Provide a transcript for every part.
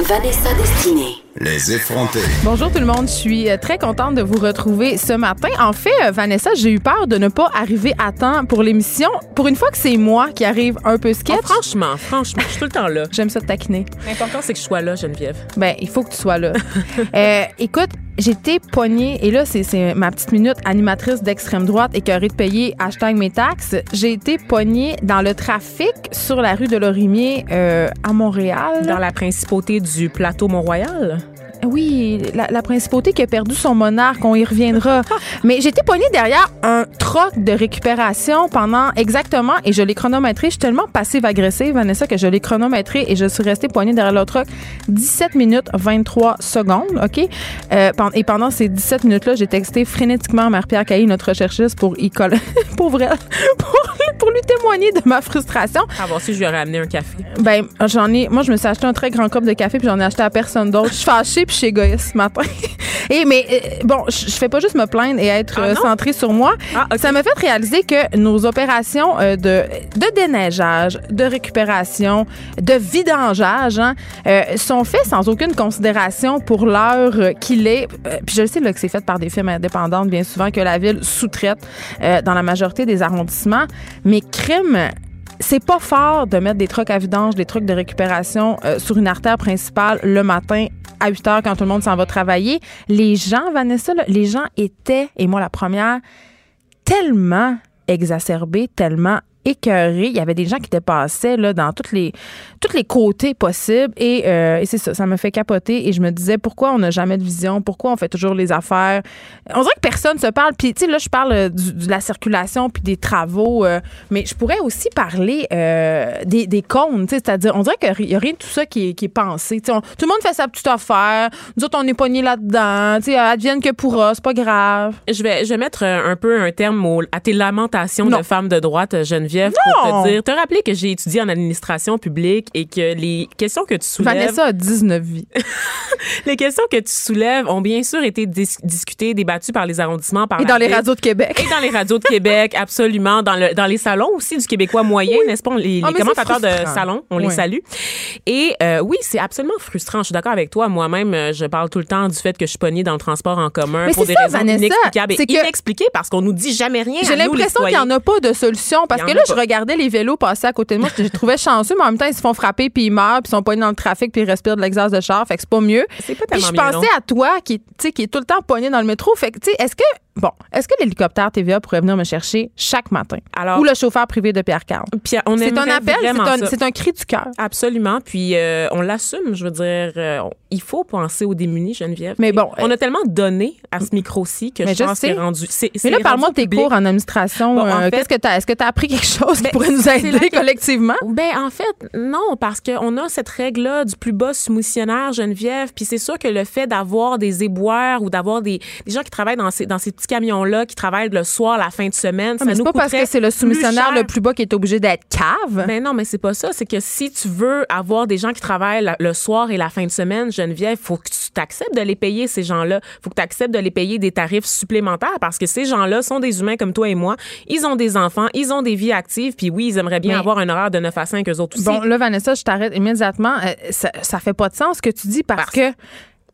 Vanessa Destinée. Les effrontés. Bonjour tout le monde, je suis euh, très contente de vous retrouver ce matin. En fait, euh, Vanessa, j'ai eu peur de ne pas arriver à temps pour l'émission. Pour une fois que c'est moi qui arrive un peu sketch. Oh, franchement, franchement, je suis tout le temps là. J'aime ça te taquiner. L'important, c'est que je sois là, Geneviève. Ben, il faut que tu sois là. Euh, écoute, j'étais poignée, et là, c'est- c'est ma petite minute animatrice d'extrême droite écœurée de payer hashtag mes taxes. J'ai été poignée dans le trafic sur la rue de Lorimier euh, à Montréal. Dans la principauté du plateau Mont-Royal? Oui, la, la principauté qui a perdu son monarque, on y reviendra. Mais j'étais poignée derrière un troc de récupération pendant exactement, et je l'ai chronométré, je suis tellement passive-agressive, Vanessa, que je l'ai chronométré et je suis restée poignée derrière le troc 17 minutes 23 secondes, OK? Euh, et pendant ces 17 minutes-là, j'ai texté frénétiquement à Marie-Pierre Caillé, notre recherchiste, pour y coller, pour vrai, pour, pour lui témoigner de ma frustration. À voir si je lui aurais amené un café. Ben, j'en ai. Moi, je me suis acheté un très grand cup de café, puis j'en ai acheté à personne d'autre. Je suis fâchée, puis je suis égoïste ce matin. Et mais euh, bon, je fais pas juste me plaindre et être Ah euh, centrée sur moi. Ah. Ça m'a fait réaliser que nos opérations euh, de de déneigeage, de récupération, de vidangeage, hein, euh, sont faites sans aucune considération pour l'heure qu'il est. Puis je sais là, que c'est fait par des firmes indépendantes, bien souvent que la ville sous-traite euh, dans la majorité des arrondissements. Mais crime c'est pas fort de mettre des trucs à vidange, des trucs de récupération euh, sur une artère principale le matin à 8 heures quand tout le monde s'en va travailler. Les gens, Vanessa, les gens étaient, et moi la première, tellement exacerbés, tellement écœurés. Il y avait des gens qui dépassaient là, dans tous les, tous les côtés possibles. Et, euh, et c'est ça, ça me fait capoter. Et je me disais, pourquoi on n'a jamais de vision? Pourquoi on fait toujours les affaires? On dirait que personne se parle. Puis, tu sais, là, je parle euh, du- de la circulation puis des travaux. euh, mais je pourrais aussi parler euh, des, des sais, C'est-à-dire, on dirait qu'il n'y a rien de tout ça qui est, qui est pensé. On- tout le monde fait sa petite affaire. Nous autres, on est pognés là-dedans. Tu sais, advienne que pourra, c'est pas grave. Je vais, je vais mettre un peu un terme au- à tes lamentations Non. de femme de droite, euh, Geneviève, Non. pour te dire, te rappeler que j'ai étudié en administration publique et que les questions que tu soulèves, Vanessa a 19 vies. les questions que tu soulèves ont bien sûr été dis- discutées, débattues par les arrondissements, par Et dans les radios de Québec. Et dans les radios de Québec, absolument. Dans, le, dans les salons aussi du Québécois moyen, n'est-ce pas? Les, Ah, les commentateurs de frustrant. salon, on les salue. Et euh, oui, c'est absolument frustrant. Je suis d'accord avec toi. Moi-même, euh, je parle tout le temps du fait que je suis pognée dans le transport en commun Mais pour des ça, raisons Vanessa, inexplicables et inexpliquées parce qu'on nous dit jamais rien. J'ai l'impression qu'il n'y en a pas de solution. Parce que en là, je regardais les vélos passer à côté de moi. Je les trouvais chanceux, mais en même temps, ils se font frapper, puis ils meurent, puis ils sont pognés dans le trafic, puis ils respirent de l'exhaust de char. Fait que c'est pas mieux. C'est pas Puis je tellement mieux, pensais à toi, qui, tu sais, qui est tout le temps pogné dans le métro. Fait que, tu sais, est-ce que, bon, est-ce que l'hélicoptère TVA pourrait venir me chercher chaque matin? Alors- Ou le chauffeur privé de Pierre Carl? On C'est un appel, c'est un, un cri du cœur. Absolument. Puis euh, on l'assume, je veux dire, euh, il faut penser aux démunis, Geneviève. Mais bon, on a tellement donné à ce micro-ci que Mais je pense sais. que c'est rendu. Mais là, parle-moi de tes cours en administration. Bon, en Euh, fait- Qu'est-ce que t'as? Est-ce que tu as appris quelque chose qui Ben, pourrait nous aider collectivement? Ben en fait non parce qu'on a cette règle là du plus bas soumissionnaire Geneviève puis c'est sûr que le fait d'avoir des éboueurs ou d'avoir des, des gens qui travaillent dans ces dans ces petits camions là qui travaillent le soir la fin de semaine Ah, mais c'est pas parce que c'est le soumissionnaire le plus bas qui est obligé d'être cave. Ben non, mais c'est pas ça. C'est que si tu veux avoir des gens qui travaillent le soir et la fin de semaine, Geneviève, faut que tu t'acceptes de les payer, ces gens-là. Faut que tu acceptes de les payer des tarifs supplémentaires parce que ces gens-là sont des humains comme toi et moi. Ils ont des enfants, ils ont des vies actives, puis oui, ils aimeraient bien Mais- avoir un horaire de 9 à 5 eux autres aussi. Bon, là, Vanessa, je t'arrête immédiatement. Euh, ça, ça fait pas de sens ce que tu dis parce, Parce- que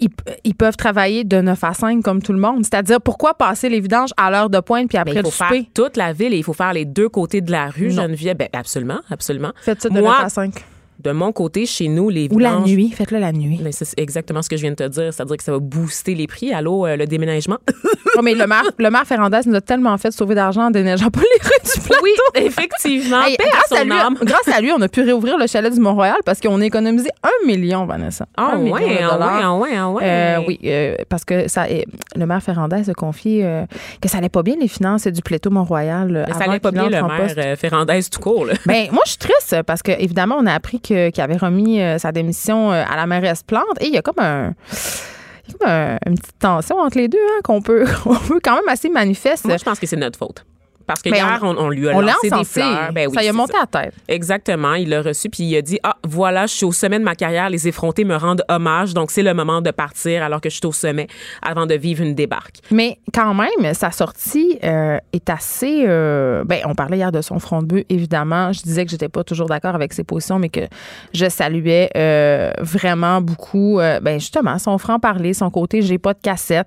ils, ils peuvent travailler de 9 à 5 comme tout le monde. C'est-à-dire, pourquoi passer les vidanges à l'heure de pointe puis Mais après il le faut faire souper? toute la ville et il faut faire les deux côtés de la rue, Non. Geneviève. Ben, absolument, absolument. Faites ça de Moi, 9 à 5. De mon côté, chez nous, les Ou la vidanges- nuit. Faites-le la nuit. C'est exactement ce que je viens de te dire. C'est-à-dire que ça va booster les prix. Allô, euh, le déménagement? Oh, mais le maire, le maire Ferrandez nous a tellement fait sauver d'argent en déneigeant pas les rues du plateau. oui, effectivement. Hey, Paix à grâce, à lui, âme. grâce à lui, on a pu réouvrir le chalet du Mont-Royal parce qu'on a économisé un million, Vanessa. Ah de ouais, ah ouais, ah ouais. Euh, oui, euh, parce que ça, euh, le maire Ferrandez a confié euh, que ça allait pas bien les finances du plateau Mont-Royal. Mais ça allait pas bien le maire Ferrandez tout court. Là. Ben, moi, je suis triste parce que évidemment, on a appris qu'il avait remis euh, sa démission euh, à la mairesse Plante et il y a comme un. une petite tension entre les deux hein, qu'on peut, peut quand même assez manifeste. Moi, je pense que c'est notre faute. Parce que Ben, hier, on, on lui a On l'a lancé des fleurs. Ben oui, ça y a monté à la tête. Exactement, il l'a reçu puis il a dit ah voilà, je suis au sommet de ma carrière, les effrontés me rendent hommage, donc c'est le moment de partir alors que je suis au sommet avant de vivre une débarque. Mais quand même, sa sortie euh, est assez. euh, ben, on parlait hier de son front de bœuf, évidemment. Je disais que j'étais pas toujours d'accord avec ses positions, mais que je saluais euh, vraiment beaucoup. euh, ben, justement, son franc-parler, son côté j'ai pas de cassette.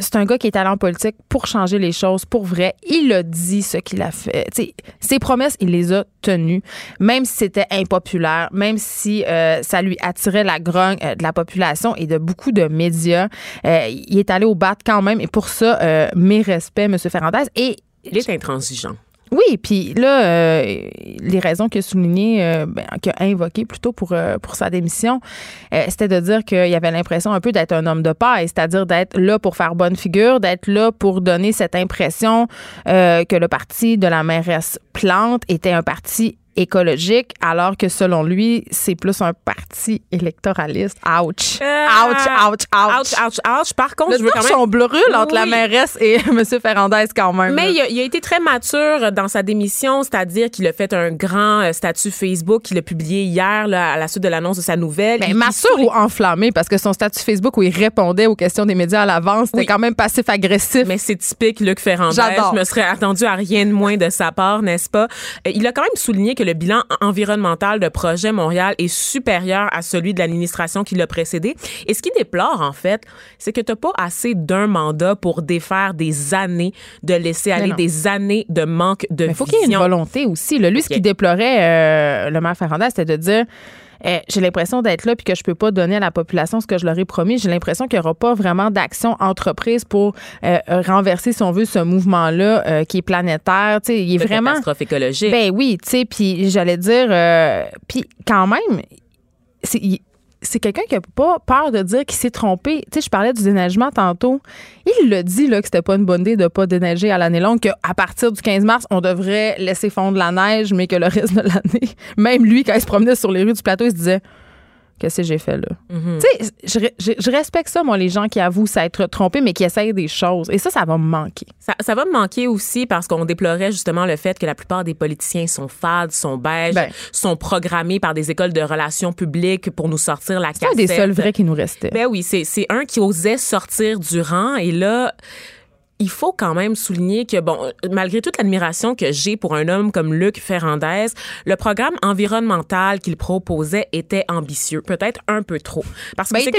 C'est un gars qui est allé en politique pour changer les choses, pour vrai. Il a dit ce qu'il a fait. Tu sais, ses promesses, il les a tenues, même si c'était impopulaire, même si euh, ça lui attirait la grogne euh, de la population et de beaucoup de médias. Euh, il est allé au bat quand même, et pour ça, mes respects, M. Ferrandez. Et Il est intransigeant. Oui, puis là, euh, les raisons qu'il a soulignées, euh, ben, qu'il a invoquées plutôt pour, euh, pour sa démission, euh, c'était de dire qu'il avait l'impression un peu d'être un homme de paille, c'est-à-dire d'être là pour faire bonne figure, d'être là pour donner cette impression euh, que le parti de la mairesse Plante était un parti écologique, alors que selon lui, c'est plus un parti électoraliste. Ouch. Euh, ouch, ouch, ouch. Ouch, ouch, ouch. Par contre, Le je veux quand même torchon brûle entre la Oui. mairesse et M. Ferrandez quand même. Mais il a, il a été très mature dans sa démission, c'est-à-dire qu'il a fait un grand euh, statut Facebook qu'il a publié hier là, à la suite de l'annonce de sa nouvelle. Ben, Il- massure ou enflammé, parce que son statut Facebook où il répondait aux questions des médias à l'avance, c'était Oui. quand même passif-agressif. Mais c'est typique Luc Ferrandez. Je me serais attendu à rien de moins de sa part, n'est-ce pas? Euh, Il a quand même souligné que le bilan environnemental de Projet Montréal est supérieur à celui de l'administration qui l'a précédé. Et ce qui déplore, en fait, c'est que tu n'as pas assez d'un mandat pour défaire des années de laisser aller, des années de manque de Mais il faut qu'il y ait une volonté aussi. Là, lui, ce qu'il déplorait, euh, le maire Ferrandez, c'était de dire eh, j'ai l'impression d'être là puis que je peux pas donner à la population ce que je leur ai promis. J'ai l'impression qu'il y aura pas vraiment d'action entreprise pour euh, renverser, si on veut, ce mouvement-là euh, qui est planétaire. Tu sais, il est vraiment. catastrophe écologique. Ben oui, tu sais, puis j'allais dire, euh, puis quand même, c'est c'est quelqu'un qui a pas peur de dire qu'il s'est trompé. Tu sais, je parlais du déneigement tantôt. Il l'a dit là que c'était pas une bonne idée de pas déneiger à l'année longue, qu'à partir du 15 mars, on devrait laisser fondre la neige, mais que le reste de l'année, même lui, quand il se promenait sur les rues du plateau, il se disait Qu'est-ce que j'ai fait là? Mhm. Tu sais, je, je- je respecte ça, moi, les gens qui avouent s'être trompés, mais qui essayent des choses. Et ça, ça va me manquer. Ça, ça va me manquer aussi parce qu'on déplorait justement le fait que la plupart des politiciens sont fades, sont beiges, Ben. sont programmés par des écoles de relations publiques pour nous sortir la C'est un des cassette. seuls vrais qui nous restaient. Ben oui, c'est c'est un qui osait sortir du rang et là il faut quand même souligner que, bon, malgré toute l'admiration que j'ai pour un homme comme Luc Ferrandez, le programme environnemental qu'il proposait était ambitieux, peut-être un peu trop. Parce que Ben, c'est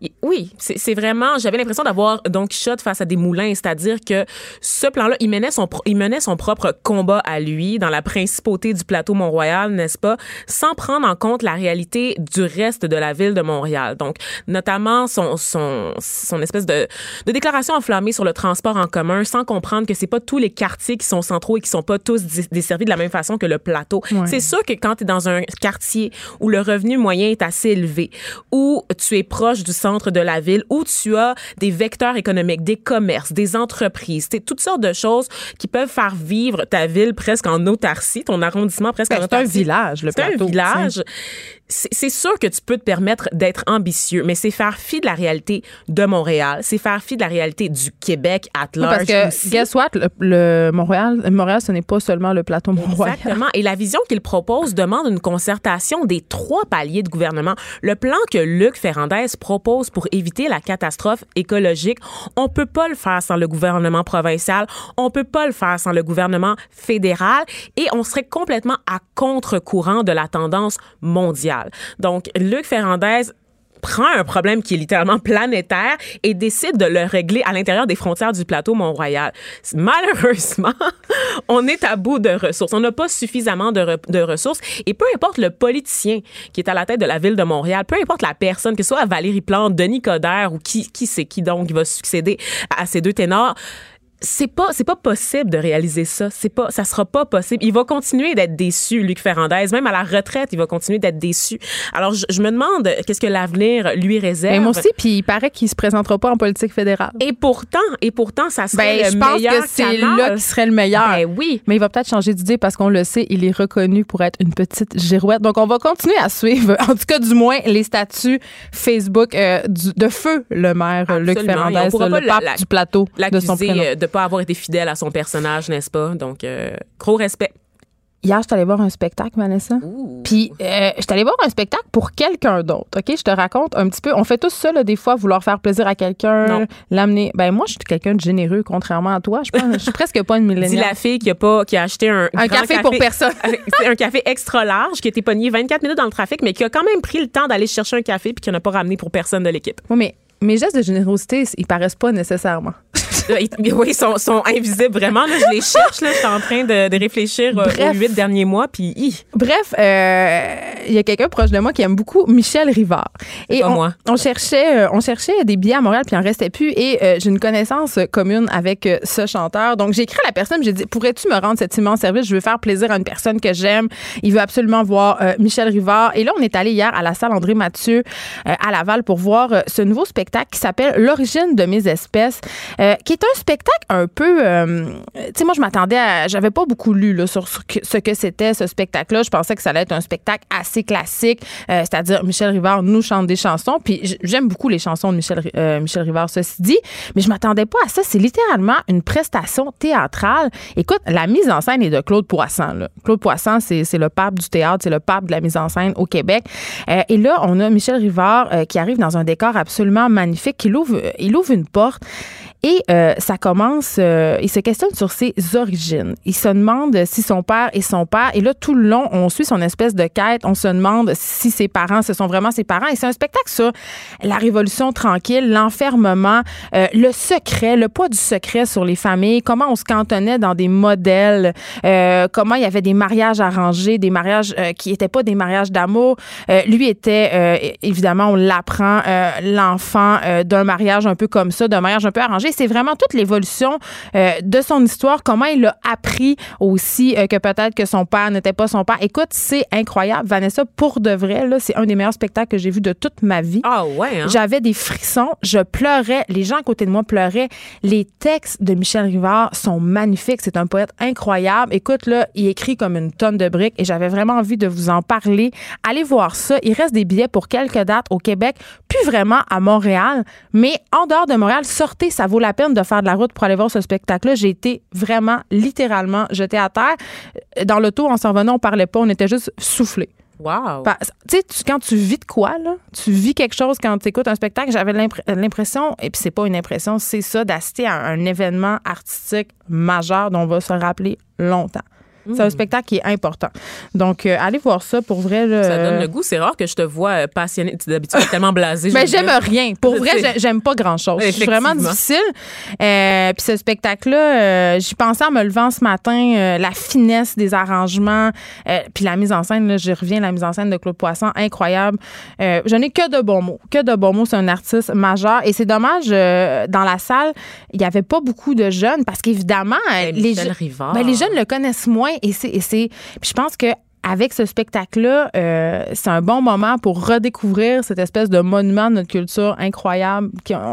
il- Oui, c'est vraiment. J'avais l'impression d'avoir Don Quichotte face à des moulins, c'est-à-dire que ce plan-là, il menait son il menait son propre combat à lui dans la principauté du plateau Mont-Royal, n'est-ce pas, sans prendre en compte la réalité du reste de la ville de Montréal. Donc, notamment son son son espèce de de déclaration enflammée sur le transport en commun, sans comprendre que c'est pas tous les quartiers qui sont centraux et qui sont pas tous desservis de la même façon que le plateau. Ouais. C'est sûr que quand tu es dans un quartier où le revenu moyen est assez élevé, où tu es proche du centre de la ville, où tu as des vecteurs économiques, des commerces, des entreprises, c'est toutes sortes de choses qui peuvent faire vivre ta ville presque en autarcie, ton arrondissement presque Ben, en c'est un autarcie. village, le C'est plateau. un village. C'est c'est sûr que tu peux te permettre d'être ambitieux, mais c'est faire fi de la réalité de Montréal, c'est faire fi de la réalité du Québec at Oui, large parce que, guess what? Le, le Montréal, Montréal, ce n'est pas seulement le plateau Mont-Royal. Exactement. Et la vision qu'il propose demande une concertation des trois paliers de gouvernement. Le plan que Luc Ferrandez propose pour éviter la catastrophe écologique, on peut pas le faire sans le gouvernement provincial, on peut pas le faire sans le gouvernement fédéral et on serait complètement à contre-courant de la tendance mondiale. Donc, Luc Ferrandez prend un problème qui est littéralement planétaire et décide de le régler à l'intérieur des frontières du plateau Mont-Royal. Malheureusement, on est à bout de ressources. On n'a pas suffisamment de, re- de ressources et peu importe le politicien qui est à la tête de la ville de Montréal, peu importe la personne, que ce soit Valérie Plante, Denis Coderre ou qui, qui c'est qui donc va succéder à ces deux ténors, c'est pas c'est pas possible de réaliser ça c'est pas ça sera pas possible il va continuer d'être déçu Luc Ferrandez même à la retraite il va continuer d'être déçu alors je, je me demande qu'est-ce que l'avenir lui réserve Mais moi aussi, puis il paraît qu'il se présentera pas en politique fédérale. et pourtant et pourtant ça serait Ben, le je pense meilleur que c'est là qui serait le meilleur. ben oui Mais il va peut-être changer d'idée parce qu'on le sait, il est reconnu pour être une petite girouette. Donc, on va continuer à suivre, en tout cas, du moins, les statuts Facebook euh, du- de feu, le maire euh, Luc Absolument. On Ferrandez, le pape la- du plateau de son prénom. euh, de pas avoir été fidèle à son personnage, n'est-ce pas? Donc, euh, gros respect. Hier, je suis allée voir un spectacle, Vanessa. Puis, euh, je suis allée voir un spectacle pour quelqu'un d'autre. OK? Je te raconte un petit peu. On fait tous ça, là, des fois, vouloir faire plaisir à quelqu'un, l'amener. Ben, moi, je suis quelqu'un de généreux, contrairement à toi. Je pense- je suis presque pas une Dis milléniale. la fille qui a, pas, qui a acheté un, Un café pour personne. Un café extra large qui a été pogné 24 minutes dans le trafic, mais qui a quand même pris le temps d'aller chercher un café puis qui n'a pas ramené pour personne de l'équipe. Oui, mais mes gestes de générosité, ils paraissent pas nécessairement. Oui, ils sont, sont invisibles vraiment. Là, je les cherche. Là, je suis en train de, de réfléchir euh, Bref. aux huit derniers mois. Puis, hi, Bref, euh, il y a quelqu'un proche de moi qui aime beaucoup Michel Rivard. Et pas on, moi. on cherchait, euh, on cherchait des billets à Montréal, puis il en restait plus. Et euh, j'ai une connaissance commune avec euh, ce chanteur. Donc j'ai écrit à la personne, j'ai dit pourrais-tu me rendre cet immense service? Je veux faire plaisir à une personne que j'aime. Il veut absolument voir Michel Rivard. Et là, on est allé hier à la salle André Mathieu à Laval pour voir ce nouveau spectacle qui s'appelle L'origine de mes espèces, qui est un spectacle un peu, euh, tu sais, moi je m'attendais à, j'avais pas beaucoup lu là, sur ce que, c'était ce spectacle-là. Je pensais que ça allait être un spectacle assez classique, euh, c'est-à-dire Michel Rivard nous chante des chansons. Puis j'aime beaucoup les chansons de euh, Michel Rivard, ceci dit, mais je m'attendais pas à ça. C'est littéralement une prestation théâtrale. Écoute, la mise en scène est de Claude Poisson. Claude Poisson, c'est c'est le pape du théâtre, c'est le pape de la mise en scène au Québec. Euh, et là, on a Michel Rivard qui arrive dans un décor absolument magnifique. Il ouvre, il ouvre une porte. Et euh, ça commence, euh, il se questionne sur ses origines. Il se demande si son père est son père. Et là, tout le long, on suit son espèce de quête. On se demande si ses parents, ce sont vraiment ses parents. Et c'est un spectacle sur la révolution tranquille, l'enfermement, euh, le secret, le poids du secret sur les familles, comment on se cantonnait dans des modèles, euh, comment il y avait des mariages arrangés, des mariages euh, qui n'étaient pas des mariages d'amour. Euh, lui était, évidemment, on l'apprend, l'enfant d'un mariage un peu comme ça, d'un mariage un peu arrangé. C'est vraiment toute l'évolution euh, de son histoire, comment il a appris aussi euh, que peut-être que son père n'était pas son père. Écoute, c'est incroyable. Vanessa, pour de vrai, c'est un des meilleurs spectacles que j'ai vu de toute ma vie. ah ouais, hein? J'avais des frissons, je pleurais, les gens à côté de moi pleuraient. Les textes de Michel Rivard sont magnifiques, c'est un poète incroyable. Écoute là, il écrit comme une tonne de briques et j'avais vraiment envie de vous en parler. Allez voir ça, il reste des billets pour quelques dates au Québec, plus vraiment à Montréal, mais en dehors de Montréal, sortez, ça vaut la peine de faire de la route pour aller voir ce spectacle-là. J'ai été vraiment littéralement jetée à terre. Dans l'auto, en s'en revenant, on parlait pas, on était juste soufflés. Wow. Tu sais, quand tu vis de quoi, là, tu vis quelque chose quand tu écoutes un spectacle, j'avais l'impr- l'impression, et puis c'est pas une impression, c'est ça, d'assister à un événement artistique majeur dont on va se rappeler longtemps. C'est un spectacle qui est important. Donc, euh, allez voir ça pour vrai. Là, Ça donne euh, le goût. C'est rare que je te vois euh, passionné. Tu- D'habitude, tellement blasé. mais j'aime rien. Pour vrai, j'aime pas grand-chose. C'est vraiment difficile. Euh, Puis ce spectacle-là, euh, j'y pensais en me levant ce matin, la finesse des arrangements, puis la mise en scène, là, je reviens la mise en scène de Claude Poisson, incroyable. Je n'ai que de bons mots. Que de bons mots, c'est un artiste majeur. Et c'est dommage, dans la salle, il n'y avait pas beaucoup de jeunes parce qu'évidemment, Ben, les, je- ben, les jeunes le connaissent moins et c'est et c'est je pense que avec ce spectacle-là, euh, c'est un bon moment pour redécouvrir cette espèce de monument de notre culture incroyable.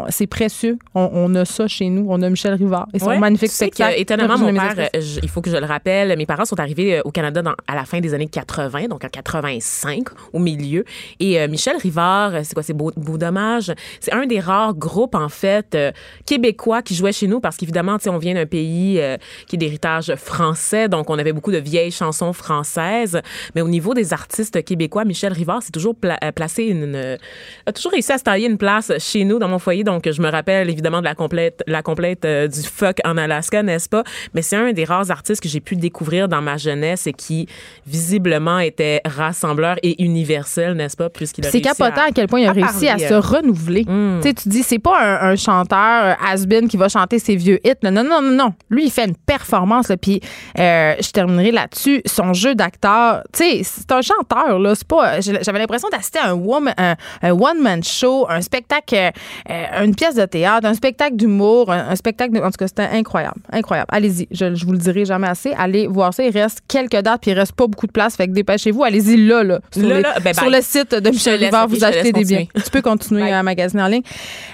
C'est précieux. On, on a ça chez nous. On a Michel Rivard et son Ouais. magnifique Tu sais que, spectacle. étonnamment, mon père, euh, je- il faut que je le rappelle, mes parents sont arrivés euh, au Canada dans- à la fin des années 80, donc en 85, au milieu. Et euh, Michel Rivard, c'est quoi, c'est Beau, Beau Dommage? C'est un des rares groupes, en fait, euh, québécois qui jouait chez nous parce qu'évidemment, on vient d'un pays qui est d'héritage français, donc on avait beaucoup de vieilles chansons françaises. Mais au niveau des artistes québécois, Michel Rivard s'est toujours pla- euh, placé une, une- a toujours réussi à se tailler une place chez nous dans mon foyer. Donc, je me rappelle évidemment de la complète, la complète euh, du fuck en Alaska, n'est-ce pas? Mais c'est un des rares artistes que j'ai pu découvrir dans ma jeunesse et qui visiblement était rassembleur et universel, n'est-ce pas? Puisqu'il a C'est capotant à, quel point il a à réussi à parler, se euh, renouveler. Mm. Tu sais, tu dis, c'est pas un, un chanteur has-been qui va chanter ses vieux hits. Non, non, non, non. Lui, il fait une performance. là. Puis, euh, je terminerai là-dessus. Son jeu d'acteur, tu sais, c'est un chanteur. là. C'est pas. J'avais l'impression d'assister à un, un- un one-man show, un spectacle, euh, une pièce de théâtre, un spectacle d'humour, un, un spectacle. De, en tout cas, c'était incroyable. Incroyable. Allez-y. Je, je vous le dirai jamais assez. Allez voir ça. Il reste quelques dates, puis il reste pas beaucoup de place. Fait que dépêchez-vous. Allez-y là, là. Sur, Là, les- là, ben, sur le site de Michel Rivard, vous achetez des biens. Tu peux continuer Bye. à magasiner en ligne.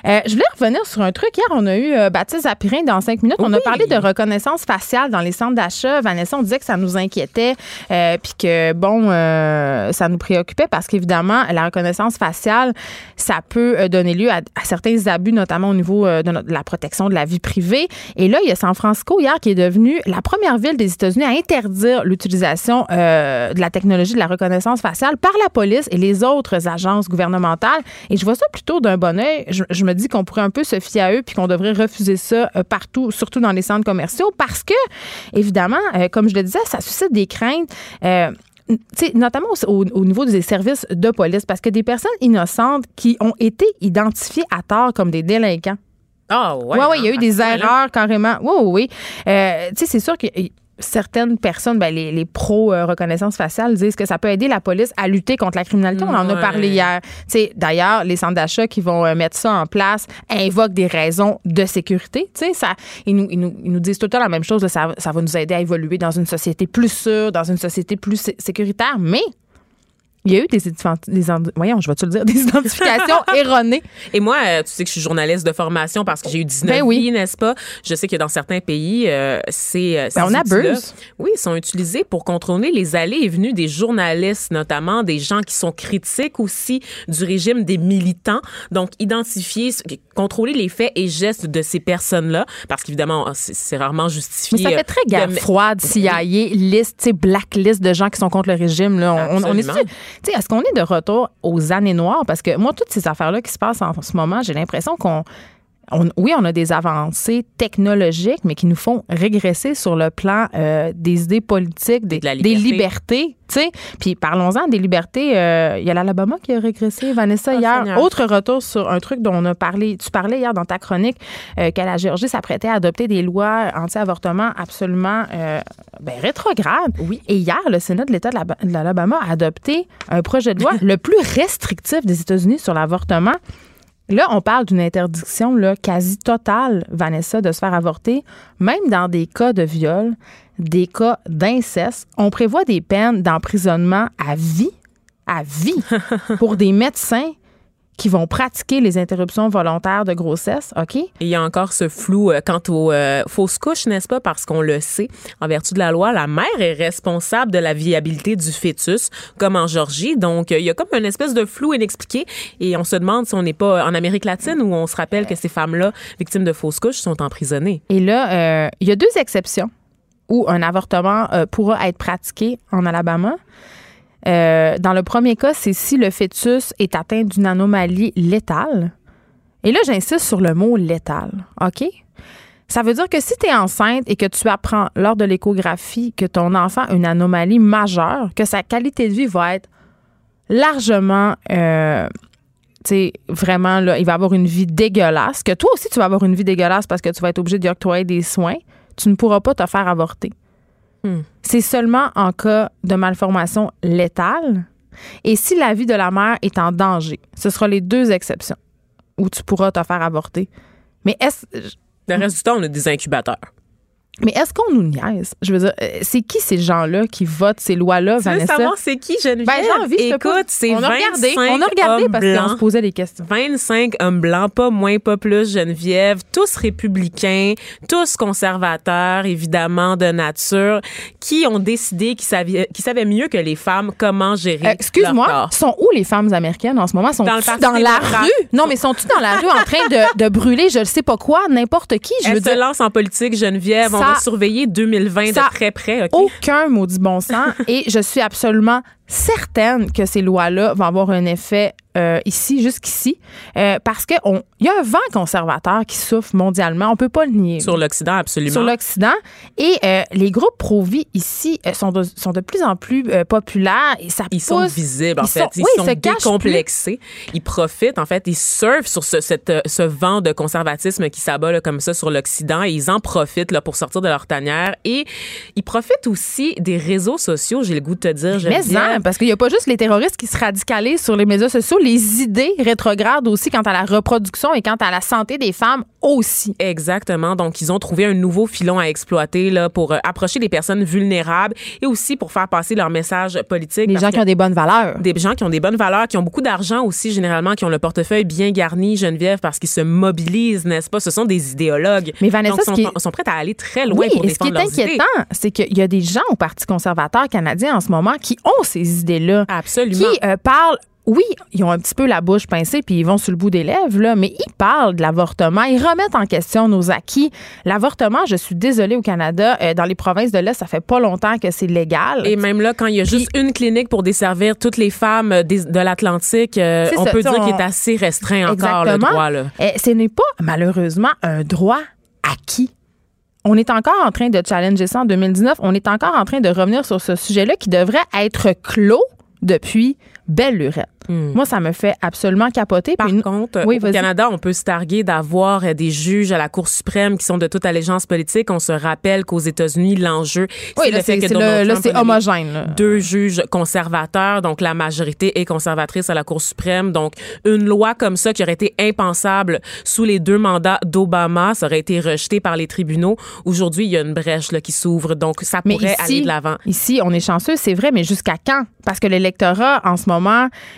Euh, je voulais revenir sur un truc. Hier, on a eu euh, Baptiste Zapirin dans cinq minutes. On a parlé de reconnaissance faciale dans les centres d'achat. Vanessa, on disait que ça nous inquiétait, euh, puis que bon, euh, ça nous préoccupait parce qu'évidemment, la reconnaissance faciale, ça peut euh, donner lieu à, certains abus, notamment au niveau euh, de, la protection de la vie privée. Et là, il y a San Francisco hier qui est devenu la première ville des États-Unis à interdire l'utilisation de la technologie de la reconnaissance faciale par la police et les autres agences gouvernementales. Et je vois ça plutôt d'un bon oeil. Je, me dis qu'on pourrait un peu se fier à eux puis qu'on devrait refuser ça partout, surtout dans les centres commerciaux, parce que, évidemment, comme je le disais, ça suscite des craintes. Notamment au, niveau des services de police, parce que des personnes innocentes qui ont été identifiées à tort comme des délinquants. Ah ouais. Oui, il y a eu des erreurs carrément. Oui, oui, oui. Euh, tu sais, c'est sûr que certaines personnes, ben, les, les pro-reconnaissance faciale, disent que ça peut aider la police à lutter contre la criminalité. On en a parlé hier. D'ailleurs, les centres d'achat qui vont euh, mettre ça en place invoquent des raisons de sécurité. Ça, ils, nous, ils, nous, ils nous disent tout le temps la même chose. ça, ça va nous aider à évoluer dans une société plus sûre, dans une société plus sécuritaire. Mais il y a eu des, des voyons, je vais te le dire, des identifications erronées. Et moi, euh, tu sais que je suis journaliste de formation parce que j'ai eu 19 ben oui. n'est-ce pas? Je sais que dans certains pays, euh, c'est euh, ben on abuse. Oui, ils sont utilisés pour contrôler les allées et venues des journalistes, notamment des gens qui sont critiques aussi du régime des militants. Donc, identifier, contrôler les faits et gestes de ces personnes-là, parce qu'évidemment, c'est rarement justifié. Mais ça fait très guerre froide, CIA, liste, blacklist de gens qui sont contre le régime. Là. On, on est est-ce qu'on est de retour aux années noires? Parce que moi, toutes ces affaires-là qui se passent en ce moment, j'ai l'impression qu'on oui, on a des avancées technologiques, mais qui nous font régresser sur le plan euh, des idées politiques, des, des libertés. Puis parlons-en des libertés. Euh, il y a l'Alabama qui a régressé, Vanessa, ah, hier. Autre retour sur un truc dont on a parlé. Tu parlais hier dans ta chronique euh, que la Géorgie s'apprêtait à adopter des lois anti-avortement absolument ben, rétrogrades. Oui. Et hier, le Sénat de l'État de l'Alabama a adopté un projet de loi le plus restrictif des États-Unis sur l'avortement. Là, on parle d'une interdiction là, quasi totale, Vanessa, de se faire avorter, même dans des cas de viol, des cas d'inceste. On prévoit des peines d'emprisonnement à vie, à vie, pour des médecins qui vont pratiquer les interruptions volontaires de grossesse, OK? il y a encore ce flou euh, quant aux euh, fausses couches, n'est-ce pas? Parce qu'on le sait, en vertu de la loi, la mère est responsable de la viabilité du fœtus, comme en Georgie. Donc, euh, il y a comme une espèce de flou inexpliqué. Et on se demande si on n'est pas en Amérique latine où on se rappelle que ces femmes-là, victimes de fausses couches, sont emprisonnées. Et là, il y a deux exceptions où un avortement pourra être pratiqué en Alabama. Euh, dans le premier cas, c'est si le fœtus est atteint d'une anomalie létale. Et là, j'insiste sur le mot létal. OK? Ça veut dire que si tu es enceinte et que tu apprends lors de l'échographie que ton enfant a une anomalie majeure, que sa qualité de vie va être largement, euh, tu sais, vraiment, là, il va avoir une vie dégueulasse, que toi aussi tu vas avoir une vie dégueulasse parce que tu vas être obligé d'y octroyer des soins, tu ne pourras pas te faire avorter. Hmm. C'est seulement en cas de malformation létale et si la vie de la mère est en danger. Ce sera les deux exceptions où tu pourras te faire avorter. Mais est-ce. Le reste du temps, on a des incubateurs. Mais est-ce qu'on nous niaise? Je veux dire, euh, c'est qui ces gens-là qui votent ces lois-là, Vanessa? veux savoir c'est qui, Geneviève? Ben, j'ai envie, Écoute, c'est 25 regardé, On a regardé parce qu'on se posait des questions. 25 hommes blancs, pas moins, pas plus, Geneviève, tous républicains, tous conservateurs, évidemment, de nature, qui ont décidé qu'ils savaient, qui savaient mieux que les femmes comment gérer euh, Excuse-moi, sont où les femmes américaines en ce moment? Sont dans, dans la rue? Non, mais sont-ils dans la rue en train de, de brûler je ne sais pas quoi, n'importe qui? Je Elles se lancent en politique, Geneviève on va surveiller 2020 de très près. Aucun maudit bon sens. et je suis absolument certaine que ces lois-là vont avoir un effet euh, ici, jusqu'ici, euh, parce qu'il y a un vent conservateur qui souffle mondialement. On peut pas le nier. Sur l'Occident, absolument. Sur l'Occident. Et euh, les groupes pro-vie ici sont de, sont de plus en plus populaires. Et ça ils sont visibles, en fait. ils sont décomplexés. Ils profitent, en fait, ils surfent sur ce, cette, ce vent de conservatisme qui s'abat comme ça sur l'Occident et ils en profitent là, pour sortir de leur tanière. Et ils profitent aussi des réseaux sociaux, j'ai le goût de te dire, Mais parce qu'il n'y a pas juste les terroristes qui se radicalisent sur les médias sociaux, les idées rétrogrades aussi quant à la reproduction et quant à la santé des femmes aussi. Exactement. Donc, ils ont trouvé un nouveau filon à exploiter là, pour euh, approcher les personnes vulnérables et aussi pour faire passer leur message politique. Les gens qui ont des bonnes valeurs. Des gens qui ont des bonnes valeurs, qui ont beaucoup d'argent aussi, généralement, qui ont le portefeuille bien garni, Geneviève, parce qu'ils se mobilisent, n'est-ce pas? Ce sont des idéologues. Mais Vanessa, Donc, sont, qui sont prêts à aller très loin oui, pour et ce qui défendre est leurs idées. inquiétant, c'est qu'il y a des gens au Parti conservateur canadien en ce moment qui ont ces idées-là. Absolument. Qui euh, parlent oui, ils ont un petit peu la bouche pincée puis ils vont sur le bout des lèvres, là, mais ils parlent de l'avortement. Ils remettent en question nos acquis. L'avortement, je suis désolée au Canada, euh, dans les provinces de l'Est, ça fait pas longtemps que c'est légal. Et même là, quand il y a Puis- juste une clinique pour desservir toutes les femmes euh, des- de l'Atlantique, euh, on ça, peut dire qu'il est assez restreint encore, le droit. Là. Eh, ce n'est pas, malheureusement, un droit acquis. On est encore en train de challenger ça en 2019. On est encore en train de revenir sur ce sujet-là qui devrait être clos depuis belle lurette. Moi, ça me fait absolument capoter. Hmm. Par Puis contre, Oui, au. Canada, on peut se targuer d'avoir euh, des juges à la Cour suprême qui sont de toute allégeance politique. On se rappelle qu'aux États-unis, l'enjeu, oui, c'est le fait que Donald le- Trump homogène. là. deux juges conservateurs, donc la majorité est conservatrice à la Cour suprême. Donc, une loi comme ça qui aurait été impensable sous les deux mandats d'Obama, ça aurait été rejeté par les tribunaux. Aujourd'hui, il y a une brèche là, qui s'ouvre, donc ça Mais pourrait ici, aller de l'avant. Ici, on est chanceux, c'est vrai, mais jusqu'à quand? Parce que l'électorat, en ce moment,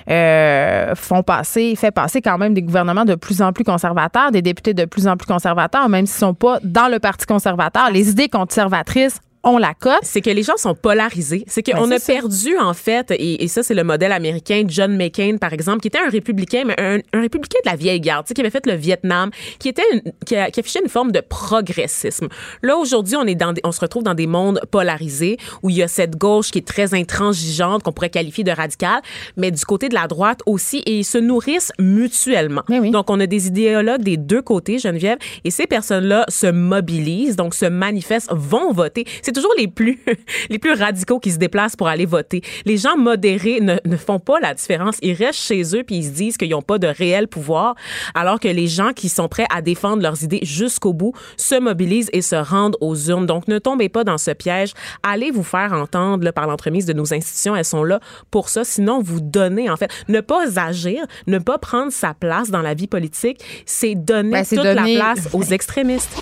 euh, font passer, fait passer quand même des gouvernements de plus en plus conservateurs, des députés de plus en plus conservateurs, même s'ils sont pas dans le Parti conservateur. Les idées conservatrices ont la cote. c'est que les gens sont polarisés. C'est qu'on Ben, a ça. perdu, en fait, et, et ça, c'est le modèle américain, John McCain, par exemple, qui était un républicain, mais un, un républicain de la vieille garde, qui avait fait le Vietnam, qui était une- qui, a- qui affichait une forme de progressisme. Là, aujourd'hui, on est dans des- on se retrouve dans des mondes polarisés où il y a cette gauche qui est très intransigeante, qu'on pourrait qualifier de radicale, mais du côté de la droite aussi, et ils se nourrissent mutuellement. Oui. Donc, on a des idéologues des deux côtés, Geneviève, et ces personnes-là se mobilisent, donc se manifestent, vont voter. C'est toujours les plus, les plus radicaux qui se déplacent pour aller voter. Les gens modérés ne, ne font pas la différence. Ils restent chez eux puis ils se disent qu'ils n'ont pas de réel pouvoir, alors que les gens qui sont prêts à défendre leurs idées jusqu'au bout se mobilisent et se rendent aux urnes. Donc, ne tombez pas dans ce piège. Allez vous faire entendre là, par l'entremise de nos institutions. Elles sont là pour ça. Sinon, vous donnez, en fait, ne pas agir, ne pas prendre sa place dans la vie politique, c'est donner Ben, toute la place aux extrémistes.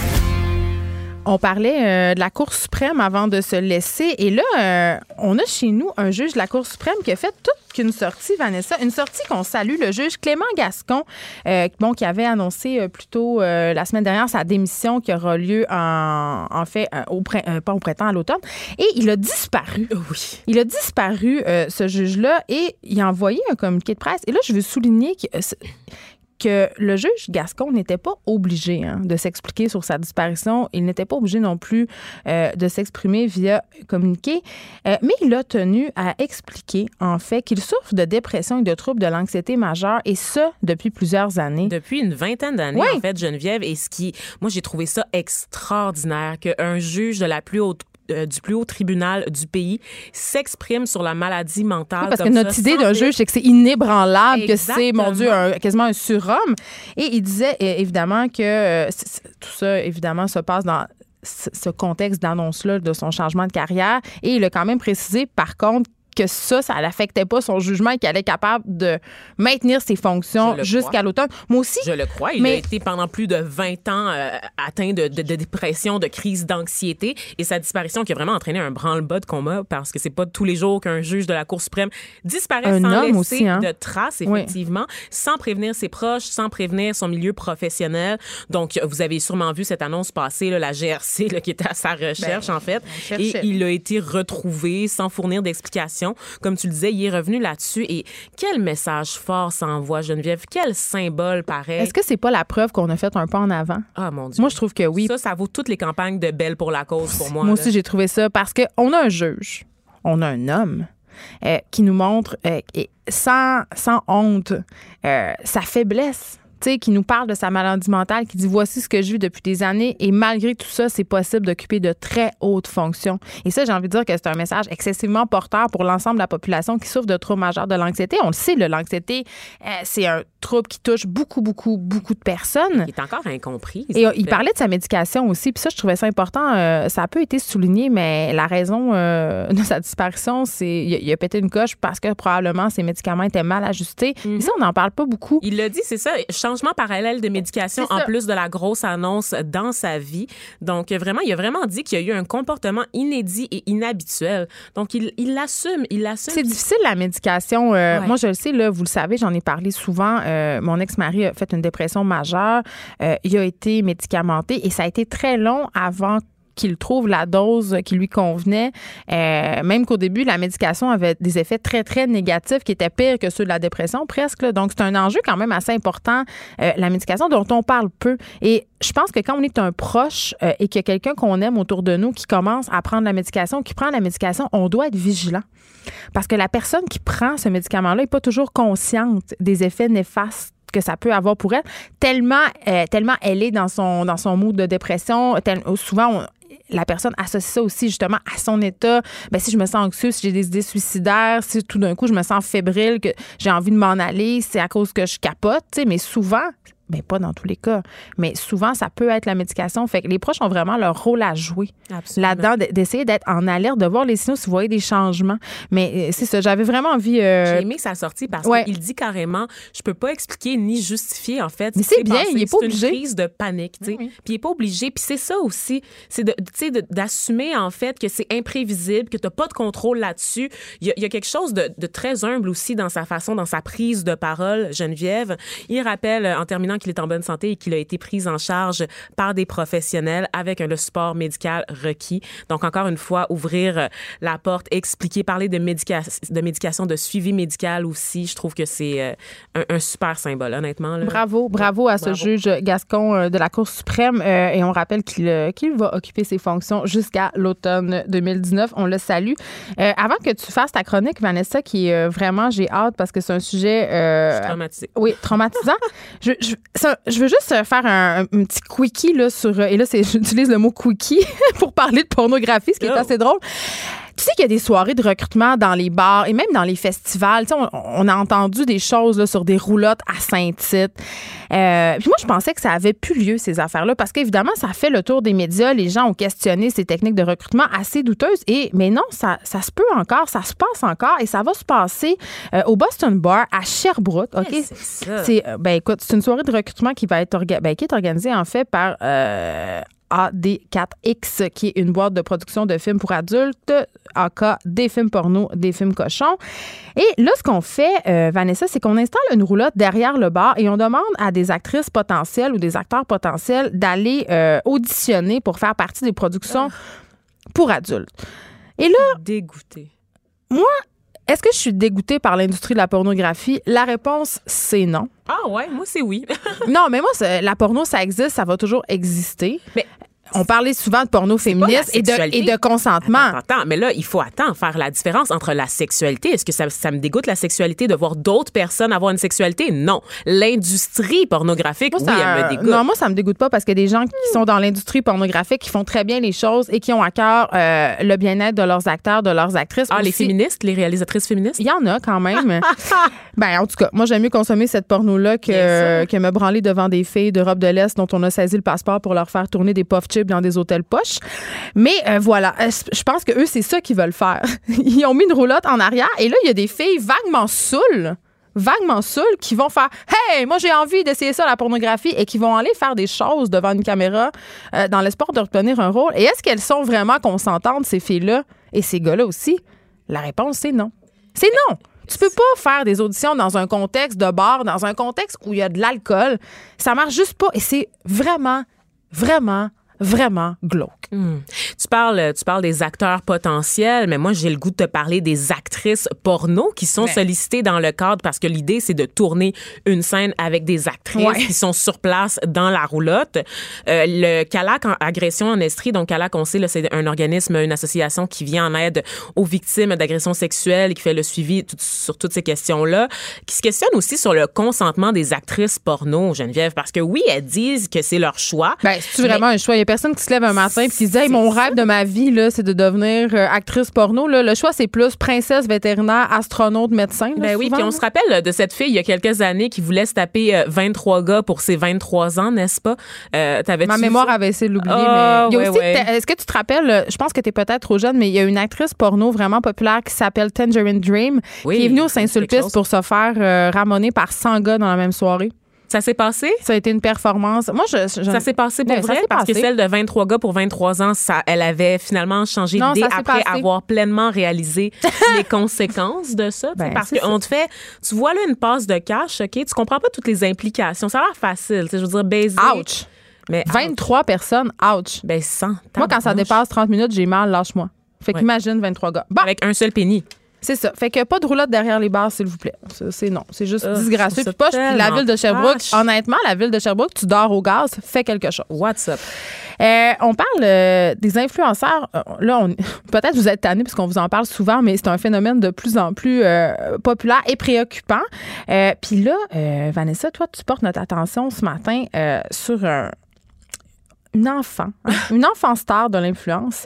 On parlait euh, de la Cour suprême avant de se laisser. Et là, euh, on a chez nous un juge de la Cour suprême qui a fait toute qu'une sortie, Vanessa. Une sortie qu'on salue, le juge Clément Gascon, euh, bon, qui avait annoncé plus tôt la semaine dernière sa démission qui aura lieu en, en fait, au pas au printemps, à l'automne. Et il a disparu. Oui. Il a disparu, ce juge-là, et il a envoyé un communiqué de presse. Et là, je veux souligner que, que le juge Gascon n'était pas obligé hein, de s'expliquer sur sa disparition. Il n'était pas obligé non plus euh, de s'exprimer via communiqué. Euh, mais il a tenu à expliquer, en fait, qu'il souffre de dépression et de troubles de l'anxiété majeure, et ce, depuis plusieurs années. Depuis une vingtaine d'années, Oui. en fait, Geneviève, et ce qui, moi, j'ai trouvé ça extraordinaire qu'un juge de la plus haute euh, du plus haut tribunal du pays s'exprime sur la maladie mentale. Oui, parce que notre idée d'un juge, c'est que c'est inébranlable, que c'est, mon. Dieu, un- quasiment un surhomme. Et il disait évidemment que euh, tout ça, évidemment, se passe dans ce ce contexte d'annonce-là de son changement de carrière. Et il a quand même précisé, par contre, que ça, ça n'affectait pas son jugement et allait être capable de maintenir ses fonctions jusqu'à l'automne. Moi aussi, Je le crois. Il Mais- a été pendant plus de 20 ans euh, atteint de, de- de dépression, de crise d'anxiété. Et sa disparition qui a vraiment entraîné un branle-bas de combat parce que c'est pas tous les jours qu'un juge de la Cour suprême disparaît Un sans laisser aussi, hein? de traces, Oui. effectivement, sans prévenir ses proches, sans prévenir son milieu professionnel. Donc, vous avez sûrement vu cette annonce passer, là, la GRC là, qui était à sa recherche, Ben, en fait. Et il a été retrouvé sans fournir Comme tu le disais, il est revenu là-dessus. Et quel message fort ça envoie, Geneviève? Quel symbole pareil. est-ce que c'est pas la preuve qu'on a fait un pas en avant? Ah, mon Dieu. Moi, je trouve que oui. Ça, ça vaut toutes les campagnes de Belle pour la cause pour moi. Moi là. aussi, j'ai trouvé ça parce qu'on a un juge, on a un homme euh, qui nous montre euh, sans honte euh, sa faiblesse tu sais, qui nous parle de sa maladie mentale, qui dit voici ce que je vis depuis des années et malgré tout ça, c'est possible d'occuper de très hautes fonctions. Et ça, j'ai envie de dire que c'est un message excessivement porteur pour l'ensemble de la population qui souffre de troubles majeurs de l'anxiété. On le sait, l'anxiété, euh, c'est un trouble qui touche beaucoup, beaucoup, beaucoup de personnes. Il est encore incompris. Et il parlait de sa médication aussi, puis ça, je trouvais ça important. Euh, ça a peu été souligné, mais la raison euh, de sa disparition, c'est il, a pété une coche parce que probablement ses médicaments étaient mal ajustés. Et mhm. ça, on n'en parle pas beaucoup. Il l'a dit, c'est ça, changement parallèle de médication en plus de la grosse annonce dans sa vie. Donc, vraiment, il a vraiment dit qu'il y a eu un comportement inédit et inhabituel. Donc, il l'assume, il l'assume. C'est difficile, la médication. Euh, moi, je le sais, là, vous le savez, j'en ai parlé souvent. Euh, mon ex-mari a fait une dépression majeure. Euh, il a été médicamenté et ça a été très long avant qu'il trouve la dose qui lui convenait. Euh, même qu'au début, la médication avait des effets très, très négatifs qui étaient pires que ceux de la dépression presque. Donc, c'est un enjeu quand même assez important, euh, la médication dont on parle peu. Et je pense que quand on est un proche euh, et qu'il y a quelqu'un qu'on aime autour de nous qui commence à prendre la médication, qui prend la médication, on doit être vigilant. Parce que la personne qui prend ce médicament-là n'est pas toujours consciente des effets néfastes que ça peut avoir pour elle, tellement, tellement elle est dans son, dans son mood de dépression. souvent, on, la personne associe ça aussi justement à son état. Ben, si je me sens anxieux, si j'ai des idées suicidaires, si tout d'un coup je me sens fébrile, que j'ai envie de m'en aller, c'est à cause que je capote, mais souvent, mais pas dans tous les cas, mais souvent, ça peut être la médication. Fait que les proches ont vraiment leur rôle à jouer là-dedans, d'essayer d'être en alerte, de voir les signaux si vous voyez des changements. Mais euh, c'est ça, j'avais vraiment envie. Euh, J'ai aimé sa sortie parce qu'il dit carrément je peux pas expliquer ni justifier, en fait. Mais c'est bien, il est pas obligé. une crise de panique, tu sais. Puis il est pas obligé. Puis c'est ça aussi, c'est d'assumer, en fait, que c'est imprévisible, que tu n'as pas de contrôle là-dessus. Il y, a quelque chose de, de très humble aussi dans sa façon, dans sa prise de parole, Geneviève. Il rappelle, en terminant, qu'il est en bonne santé et qu'il a été pris en charge par des professionnels avec le support médical requis. Donc, encore une fois, ouvrir euh, la porte, expliquer, parler de, de médication, de suivi médical aussi. Je trouve que c'est euh, un, super symbole, honnêtement. Bravo, bravo à ce juge Gascon euh, de la Cour suprême. et on rappelle qu'il va occuper ses fonctions jusqu'à l'automne 2019. On le salue. avant que tu fasses ta chronique, Vanessa, qui est vraiment, j'ai hâte parce que c'est un sujet... Oui, traumatisant. je, je, je veux juste faire un, petit quickie là, sur. Et là, j'utilise le mot quickie pour parler de pornographie, ce qui est assez drôle. Tu sais qu'il y a des soirées de recrutement dans les bars et même dans les festivals. On, on, a entendu des choses là, sur des roulottes à Saint-Tite. Euh, puis moi, je pensais que ça avait plus lieu, ces affaires-là, parce qu'évidemment, ça fait le tour des médias. Les gens ont questionné ces techniques de recrutement assez douteuses. Et, mais non, ça, ça se peut encore, ça se passe encore et ça va se passer euh, au Boston Bar à Sherbrooke. OK? c'est euh, ben, écoute, c'est une soirée de recrutement qui va être ben, qui est organisée en fait par AD4X, qui est une boîte de production de films pour adultes, AK des films porno, des films cochons. Et là, ce qu'on fait, euh, Vanessa, c'est qu'on installe une roulotte derrière le bar et on demande à des actrices potentielles ou des acteurs potentiels d'aller euh, auditionner pour faire partie des productions pour adultes. Et là. Dégoûté. Moi, est-ce que je suis dégoûtée par l'industrie de la pornographie? La réponse, c'est non. Ah ouais, moi c'est oui. non, mais moi, la porno, ça existe, ça va toujours exister. Mais on parlait souvent de porno féministe et de, et de consentement. Attends, mais là, il faut attendre, faire la différence entre la sexualité. Est-ce que ça, ça, me dégoûte la sexualité de voir d'autres personnes avoir une sexualité? Non. L'industrie pornographique, oui, elle me dégoûte. Non, moi, ça me dégoûte pas parce a des gens qui sont dans l'industrie pornographique qui font très bien les choses et qui ont à cœur euh, le bien-être de leurs acteurs, de leurs actrices. Ah, les féministes, les réalisatrices féministes? Il y en a quand même. ben, en tout cas, moi, j'aime mieux consommer cette porno-là que, que me branler devant des filles d'Europe de l'Est dont on a saisi le passeport pour leur faire tourner des puff chips dans des hôtels poches. Mais euh, voilà, euh, je pense que eux, c'est ça qu'ils veulent faire. Ils ont mis une roulotte en arrière et là, il y a des filles vaguement saoules vaguement saoules qui vont faire Hey, moi j'ai envie d'essayer ça la pornographie et qui vont aller faire des choses devant une caméra euh, dans l'espoir de retenir un rôle. Et est-ce qu'elles sont vraiment consentantes, ces filles-là? Et ces gars-là aussi? La réponse, c'est non. C'est non. Tu peux pas faire des auditions dans un contexte de bar, dans un contexte où il y a de l'alcool. Ça marche juste pas. Et c'est vraiment, vraiment vraiment glauque. Hmm. Tu parles, tu parles des acteurs potentiels, mais moi j'ai le goût de te parler des actrices porno qui sont sollicitées dans le cadre parce que l'idée c'est de tourner une scène avec des actrices Ouais. qui sont sur place dans la roulotte. Euh, le CALAC en agression en Estrie, donc CALAC on sait c'est un organisme, une association qui vient en aide aux victimes d'agressions sexuelles et qui fait le suivi tout- sur toutes ces questions là, qui se questionne aussi sur le consentement des actrices porno, Geneviève, parce que oui elles disent que c'est leur choix. Ben, c'est vraiment un choix. Personne qui se lève un matin et qui se dit, Hey, mon rêve de ma vie, là, c'est de devenir euh, actrice porno. Là, le choix, c'est plus princesse, vétérinaire, astronaute, médecin. là, Ben oui, puis on se rappelle de cette fille il y a quelques années qui voulait se taper euh, 23 gars pour ses 23 ans, n'est-ce pas? Euh, Ma mémoire ça? avait essayé de l'oublier. Ah, mais ouais, ouais. est-ce que tu te rappelles, euh, je pense que tu es peut-être trop jeune, mais il y a une actrice porno vraiment populaire qui s'appelle Tangerine Dream, Oui, qui est venue au Saint-Sulpice pour se faire euh, ramoner par 100 gars dans la même soirée. Ça s'est passé? Ça a été une performance. Moi, je. je- Ça s'est passé pour Ouais, ça vrai? parce que celle de 23 gars pour 23 ans, ça, elle avait finalement changé Non, d'idée après passé. avoir pleinement réalisé les conséquences de ça. Ben, parce qu'on te fait, tu vois là une passe de cash, ok, tu comprends pas toutes les implications. Ça a l'air facile, je veux dire baiser. Ouch! Mais 23 personnes, ouch. Ben 100. Moi, quand ça dépasse 30 minutes, j'ai mal, lâche-moi. Fait Ouais. qu'imagine 23 gars. Bon, avec un seul penny. C'est ça. Fait que pas de roulotte derrière les barres, s'il vous plaît. C'est non. C'est juste Ah, disgracieux. Puis poche. la ville de Sherbrooke, honnêtement, la ville de Sherbrooke, tu dors au gaz, fais quelque chose. What's up? Euh, on parle euh, des influenceurs. Euh, là, on, peut-être vous êtes tannés parce qu'on vous en parle souvent, mais c'est un phénomène de plus en plus populaire et préoccupant. Puis là, euh, Vanessa, toi, tu portes notre attention ce matin sur un- une enfant, hein, une enfant star de l'influence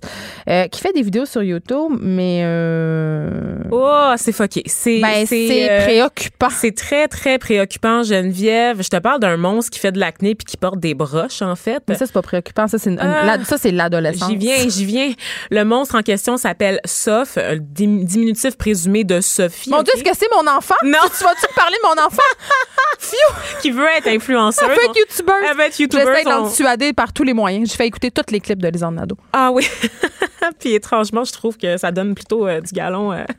euh, qui fait des vidéos sur YouTube, mais euh, Oh, c'est fucké. C'est ben, c'est euh, préoccupant. C'est très, très préoccupant, Geneviève. Je te parle d'un monstre qui fait de l'acné puis qui porte des broches, en fait. Mais ça, c'est pas préoccupant. Ça, c'est Ah. c'est l'adolescence. J'y viens, j'y viens. Le monstre en question s'appelle Soph, un dim- diminutif présumé de Sophie. Mon ok? Dieu, est-ce que c'est mon enfant? Non. Tu vas-tu me parler de mon enfant? qui veut être influenceuse. Elle veut être youtubeuse. Elle veut être youtubeuse. J'essaie d'en dissuader par tous les moyens. J'ai fait écouter tous les clips de Lisanne Nadeau. Ah oui. Puis étrangement, je trouve que ça donne plutôt euh, du galon. euh.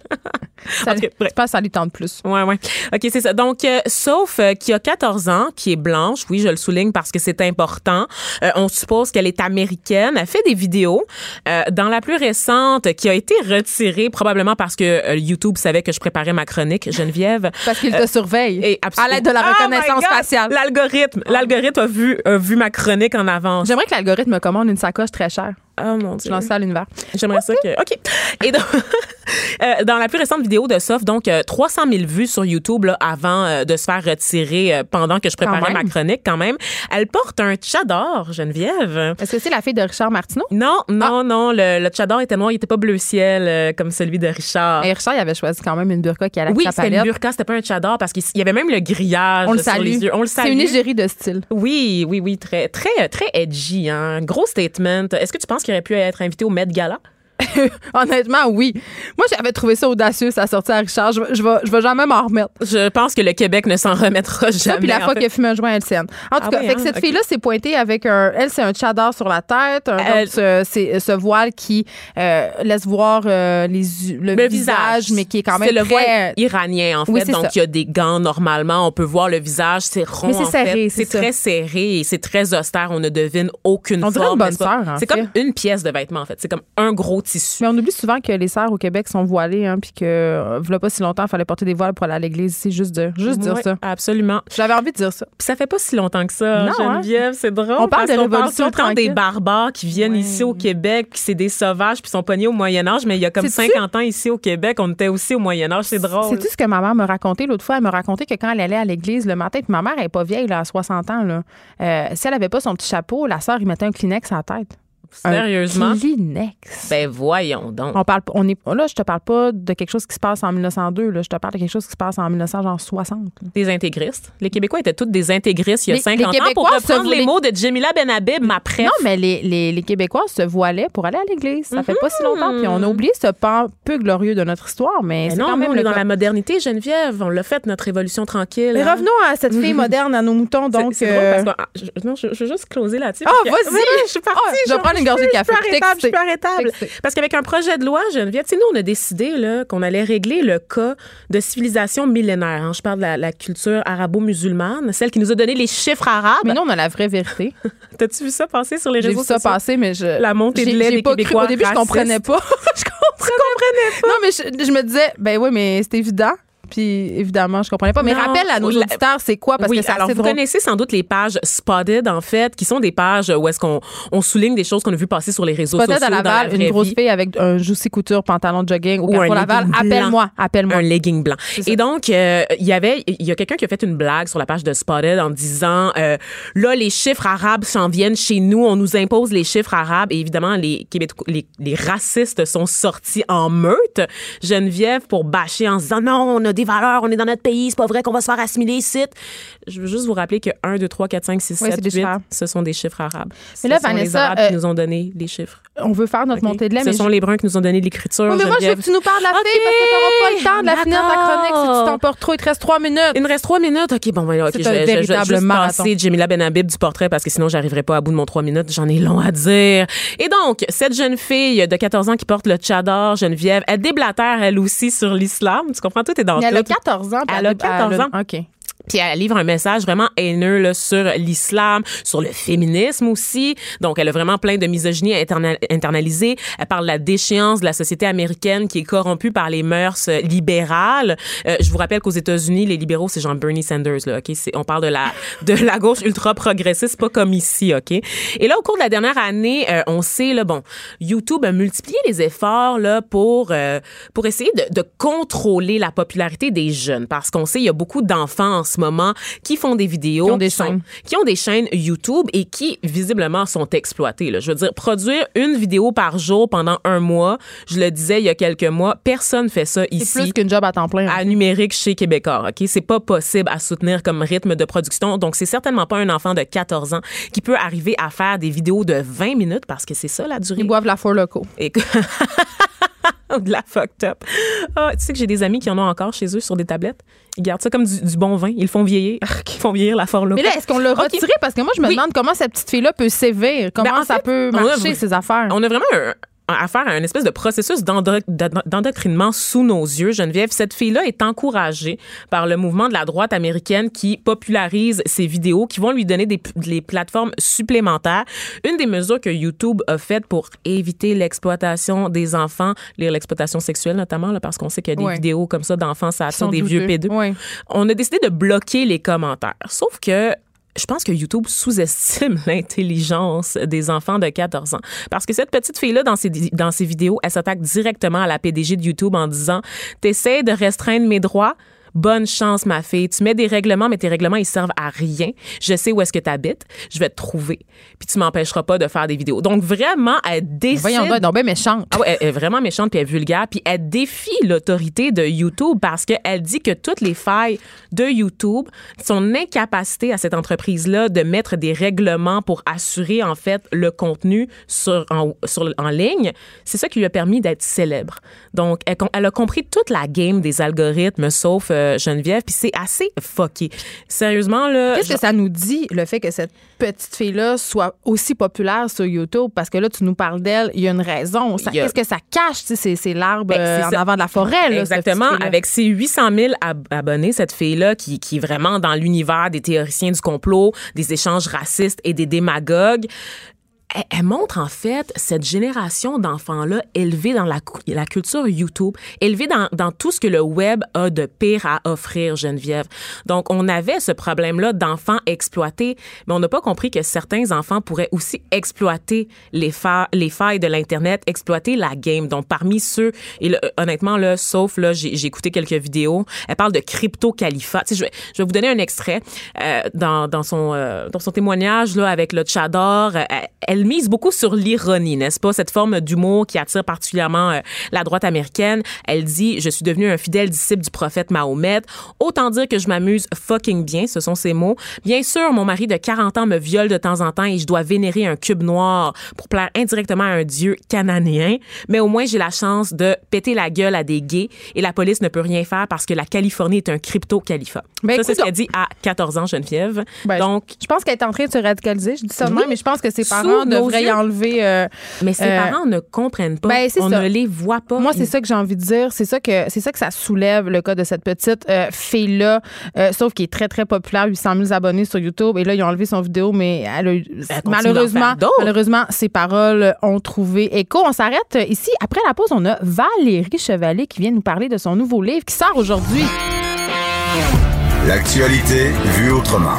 Ça, cas, je pense ça lui tente plus. Ouais, ouais. OK, c'est ça. Donc, euh, sauf euh, qui a 14 ans, qui est blanche, oui, je le souligne parce que c'est important. Euh, on suppose qu'elle est américaine. Elle fait des vidéos. Euh, dans la plus récente, qui a été retirée probablement parce que YouTube savait que je préparais ma chronique, Geneviève. Parce qu'il te surveille. Et à l'aide de la Oh reconnaissance faciale. L'algorithme, l'algorithme a vu, a vu ma chronique en avance. J'aimerais que l'algorithme me commande une sacoche très chère. Oh mon Je dieu. lance ça à l'univers. J'aimerais ça que. OK. Et donc, euh, dans la plus récente vidéo de Soph, donc euh, 300 000 vues sur YouTube là, avant euh, de se faire retirer euh, pendant que je préparais ma chronique, quand même. Elle porte un tchador, Geneviève. Est-ce que c'est la fille de Richard Martineau? Non, non, non. Le, le tchador était noir, il était pas bleu ciel euh, comme celui de Richard. Et Richard, il avait choisi quand même une burqa qui allait oui, c'était une burqa, c'était pas un tchador parce qu'il y avait même le grillage On le sur salue. les yeux. On le salue. C'est une égérie de style. Oui, oui, oui, très, très, très edgy, hein. Gros statement. Est-ce que tu penses qu'il aurait pu être invité au Met Gala? Honnêtement, oui. Moi, j'avais trouvé ça audacieux, sa sortie à Richard. Je, je, vais, je vais jamais m'en remettre. Je pense que le Québec ne s'en remettra Ça, jamais. puis la fois a fumé un joint LCN. En tout Ah cas, oui, fait que hein, cette fille-là s'est pointée avec un. Elle, c'est un tchador sur la tête, un, Elle- donc ce, c'est- ce voile qui euh, laisse voir euh, les, le, Le visage, mais qui est quand même C'est le voile très. iranien, en fait. Oui, c'est donc, ça. il y a des gants normalement. On peut voir le visage. C'est rond. Mais c'est serré, c'est C'est ça. très serré et c'est très austère. On ne devine aucune On forme. une bonne n'est-ce pas? sœur, C'est comme une pièce de vêtement, en fait. C'est comme un gros Mais on oublie souvent que les sœurs au Québec sont voilées, hein, puis que, euh, voilà pas si longtemps, il fallait porter des voiles pour aller à l'église ici. Juste dire, juste dire Ouais, ça. Absolument. J'avais envie de dire ça. Puis ça fait pas si longtemps que ça, Non, hein? Geneviève. C'est drôle. On parle parce de parle révolution des barbares qui viennent ici au Québec, puis c'est des sauvages, puis sont pognés au Moyen-Âge. Mais il y a comme Sais-tu- 50 ans ici au Québec, on était aussi au Moyen-Âge. C'est drôle. C'est tout ce que ma mère me racontait l'autre fois? Elle me racontait que quand elle allait à l'église le matin, puis ma mère, elle n'est pas vieille, là, à 60 ans, là, euh, si elle avait pas son petit chapeau, la sœur, il mettait un Kleenex à la tête. Sérieusement? Un Kleenex. Ben voyons donc. On parle, on est, là, je te parle pas de quelque chose qui se passe en 1902. Là, je te parle de quelque chose qui se passe en 1960. là. Des intégristes. Les Québécois étaient tous des intégristes il y a Les- 50 les ans. Pour reprendre les mots de Jamila Benhabib, ma préf. Non, mais les, les, les Québécois se voilaient pour aller à l'église. Ça fait pas si longtemps. Puis on a oublié ce pan peu glorieux de notre histoire, mais, Mais c'est quand nous, même on le est dans cas. la modernité, Geneviève. On l'a fait, notre révolution tranquille. Mais hein. revenons à cette fille moderne, à nos moutons. C'est- Donc, c'est euh, drôle parce que ah, je, non, je, je veux juste closer là-dessus. Ah, que- vas-y! Je suis partie. Ah, je vais genre. prendre prendre une gorgée de café. Je suis arrêtable, je suis arrêtable. Parce qu'avec un projet de loi, Geneviève, tu sais, nous, on a décidé qu'on allait régler le cas de civilisation millénaire. hein. Je parle de la, la culture arabo-musulmane, celle qui nous a donné les chiffres arabes. Mais nous, on a la vraie vérité. T'as-tu vu ça passer sur les J'ai réseaux vu ça sociaux? passer, mais je. La montée de j'ai- lait j'ai des pas cru. Québécois Au début, je racistes. comprenais pas. je comprenais pas? Non, mais je, je me disais, ben oui, mais c'est évident. Puis évidemment, je comprenais pas. Mais Non, rappelle à nos auditeurs, c'est quoi? Parce oui, que c'est alors vous drôle. connaissez sans doute les pages Spotted, en fait, qui sont des pages où est-ce qu'on on souligne des choses qu'on a vu passer sur les réseaux Peut-être sociaux à dans la Laval, vraie une grosse vie. fille avec un Juicy Couture, pantalon de jogging au Ou un Laval. Appelle-moi, appelle-moi. un legging blanc. Et donc, euh, il y avait, il y a quelqu'un qui a fait une blague sur la page de Spotted en disant, euh, là, les chiffres arabes s'en viennent chez nous, on nous impose les chiffres arabes. Et évidemment, les, Québécois, les, les racistes sont sortis en meute. Geneviève pour bâcher en se disant, non, on a des valeurs, on est dans notre pays, c'est pas vrai qu'on va se faire assimiler ici. Je veux juste vous rappeler que 1, 2, 3, 4, 5, 6, Oui, c'est 7, des 8, chiffres. ce sont des chiffres arabes. Mais là, ce sont les Vanessa, Arabes euh, qui nous ont donné les chiffres. On veut faire notre OK? montée de lait, Ce mais sont je- les Bruns qui nous ont donné l'écriture. Oui, mais moi, je veux que tu nous parles de la OK, fille parce que t'auras pas le temps de la finir ta chronique si tu t'emportes trop. Il te reste trois minutes. Il me reste trois minutes. OK, bon, ben, OK, C'est je, vais- juste passer Jamila Benhabib du portrait parce que sinon, j'arriverai pas à bout de mon trois minutes. J'en ai long à dire. Et donc, cette jeune fille de 14 ans qui porte le tchador, Geneviève, elle déblatère, elle aussi, sur l'islam. Tu comprends? Tout est dans Elle a tout. 14 ans. Elle a 14 ans. OK. Puis elle livre un message vraiment haineux là, sur l'islam, sur le féminisme aussi. Donc, elle a vraiment plein de misogynie interna- internalisée. Elle parle de la déchéance de la société américaine qui est corrompue par les mœurs euh, libérales. Euh, je vous rappelle qu'aux États-Unis, les libéraux, c'est genre Bernie Sanders. Là, ok? On parle de la, de la gauche ultra-progressiste, pas comme ici. ok? Et là, au cours de la dernière année, euh, on sait, là, bon, YouTube a multiplié les efforts là, pour, euh, pour essayer de, de contrôler la popularité des jeunes. Parce qu'on sait, il y a beaucoup d'enfants en ce moment qui font des vidéos, Qui ont des sont- chaînes. qui ont des chaînes YouTube et qui visiblement sont exploités. Là. Je veux dire, produire une vidéo par jour pendant un mois, je le disais il y a quelques mois, personne fait ça C'est ici plus qu'une job à temps plein. à numérique chez Québécois. OK? C'est pas possible à soutenir comme rythme de production. Donc, c'est certainement pas un enfant de 14 ans qui peut arriver à faire des vidéos de 20 minutes parce que c'est ça la durée. Ils boivent la four loco. Et de la fucked up. Ah, tu sais que j'ai des amis qui en ont encore chez eux sur des tablettes. Ils gardent ça comme du, du bon vin. Ils le font vieillir. Ils font vieillir la forme Mais là, est-ce qu'on l'a retiré? Parce que moi, je me Oui. demande comment cette petite fille-là peut sévir. Comment Ben, en ça fait, peut on a- marcher, ces affaires? On a vraiment un- à faire un espèce de processus d'endo- d'endoctrinement sous nos yeux, Geneviève. Cette fille-là est encouragée par le mouvement de la droite américaine qui popularise ses vidéos, qui vont lui donner des plateformes supplémentaires. Une des mesures que YouTube a faites pour éviter l'exploitation des enfants, lire l'exploitation sexuelle notamment, là, parce qu'on sait qu'il y a des Ouais. vidéos comme ça d'enfants, ça attire des vieux pédeux. Ouais. On a décidé de bloquer les commentaires. Sauf que je pense que YouTube sous-estime l'intelligence des enfants de 14 ans. Parce que cette petite fille-là, dans ses, dans ses vidéos, elle s'attaque directement à la PDG de YouTube en disant T'essaies de restreindre mes droits? Bonne chance, ma fille. Tu mets des règlements, mais tes règlements, ils servent à rien. Je sais où est-ce que tu habites. Je vais te trouver. Puis tu m'empêcheras pas de faire des vidéos. Donc, vraiment, elle décide. Voyons donc, ben méchante. Ah ouais, elle est vraiment méchante puis elle est vulgaire puis elle défie l'autorité de YouTube parce qu'elle dit que toutes les failles de YouTube, son incapacité à cette entreprise-là de mettre des règlements pour assurer en fait le contenu sur en, sur, en ligne, c'est ça qui lui a permis d'être célèbre. Donc elle, elle a compris toute la game des algorithmes sauf euh, Geneviève puis c'est assez fucké. Sérieusement là, Qu'est-ce que ça nous dit, le fait que cette petite fille-là soit aussi populaire sur YouTube? Parce que là, tu nous parles d'elle, il y a une raison. A- Qu'est-ce que ça cache? tu sais, C'est l'arbre Ben, euh, en ça. avant de la forêt. Là, Exactement. Avec ses 800 000 ab- abonnés, cette fille-là, qui, qui est vraiment dans l'univers des théoriciens du complot, des échanges racistes et des démagogues, elle, elle montre en fait cette génération d'enfants-là élevés dans la, la culture YouTube, élevés dans, dans tout ce que le web a de pire à offrir, Geneviève. Donc, on avait ce problème-là d'enfants exploités, mais on n'a pas compris que certains enfants pourraient aussi exploiter les, fa- les failles de l'Internet, exploiter la game. Donc, parmi ceux, et là, honnêtement, là, sauf, là, j'ai écouté quelques vidéos, elle parle de crypto-califat. Tu sais, je vais, je vais vous donner un extrait euh, dans, dans, son, euh, dans son témoignage là, avec le Tchador. euh, mise beaucoup sur l'ironie, n'est-ce pas? Cette forme d'humour qui attire particulièrement euh, la droite américaine. Elle dit, je suis devenue un fidèle disciple du prophète Mahomet. Autant dire que je m'amuse fucking bien, ce sont ses mots. Bien sûr, mon mari de 40 ans me viole de temps en temps et je dois vénérer un cube noir pour plaire indirectement à un dieu cananéen. Mais au moins, j'ai la chance de péter la gueule à des gays et la police ne peut rien faire parce que la Californie est un crypto-califat. Ben, ça, c'est ce qu'elle dit à 14 ans, Geneviève. Ben, Donc, Je pense qu'elle est en train de se radicaliser. Je dis ça de Oui. même, mais je pense que ses parents devrait y enlever. euh, Mais ses Euh, parents ne comprennent pas. ben, on ça. ne les voit pas. Moi, c'est ça que j'ai envie de dire. C'est ça que c'est ça que ça soulève le cas de cette petite euh, fille là, euh, sauf qui est très très populaire, 800 000 abonnés sur YouTube. Et là, ils ont enlevé son vidéo, mais elle a eu- continue d'en malheureusement, malheureusement, ses paroles ont trouvé écho. On s'arrête ici. Après la pause, on a Valérie Chevalier qui vient nous parler de son nouveau livre qui sort aujourd'hui. L'actualité vue autrement.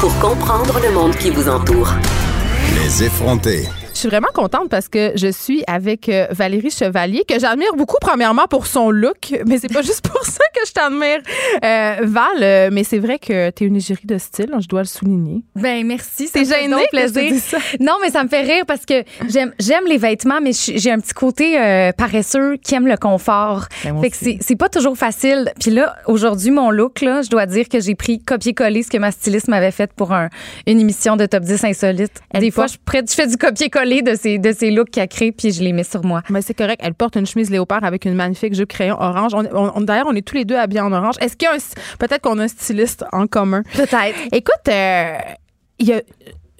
Pour comprendre le monde qui vous entoure. Les effrontés. Je suis vraiment contente parce que je suis avec euh, Valérie Chevalier, que j'admire beaucoup, premièrement, pour son look, mais c'est pas juste pour ça que je t'admire, euh, Val. euh, mais c'est vrai que tu es une égérie de style, je dois le souligner. Ben merci. je te plaisir. ça? Non, mais ça me fait rire parce que j'aime les vêtements, mais j'ai un petit côté euh, paresseux qui aime le confort. Ben, fait que c'est c'est pas toujours facile. Puis là, aujourd'hui, mon look, là, je dois dire que j'ai pris copier-coller ce que ma styliste m'avait fait pour un- une émission de top 10 insolite. Des fois, porte- je, prête- je fais du copier-coller de ces, de ces looks qu'elle crée, puis je les mets sur moi. Mais c'est correct, elle porte une chemise léopard avec une magnifique jupe crayon orange. On, on- D'ailleurs, on est tous les deux habillés en orange. Est-ce qu'il y a un... Peut-être qu'on a un styliste en commun? Peut-être. Écoute, euh, il y a-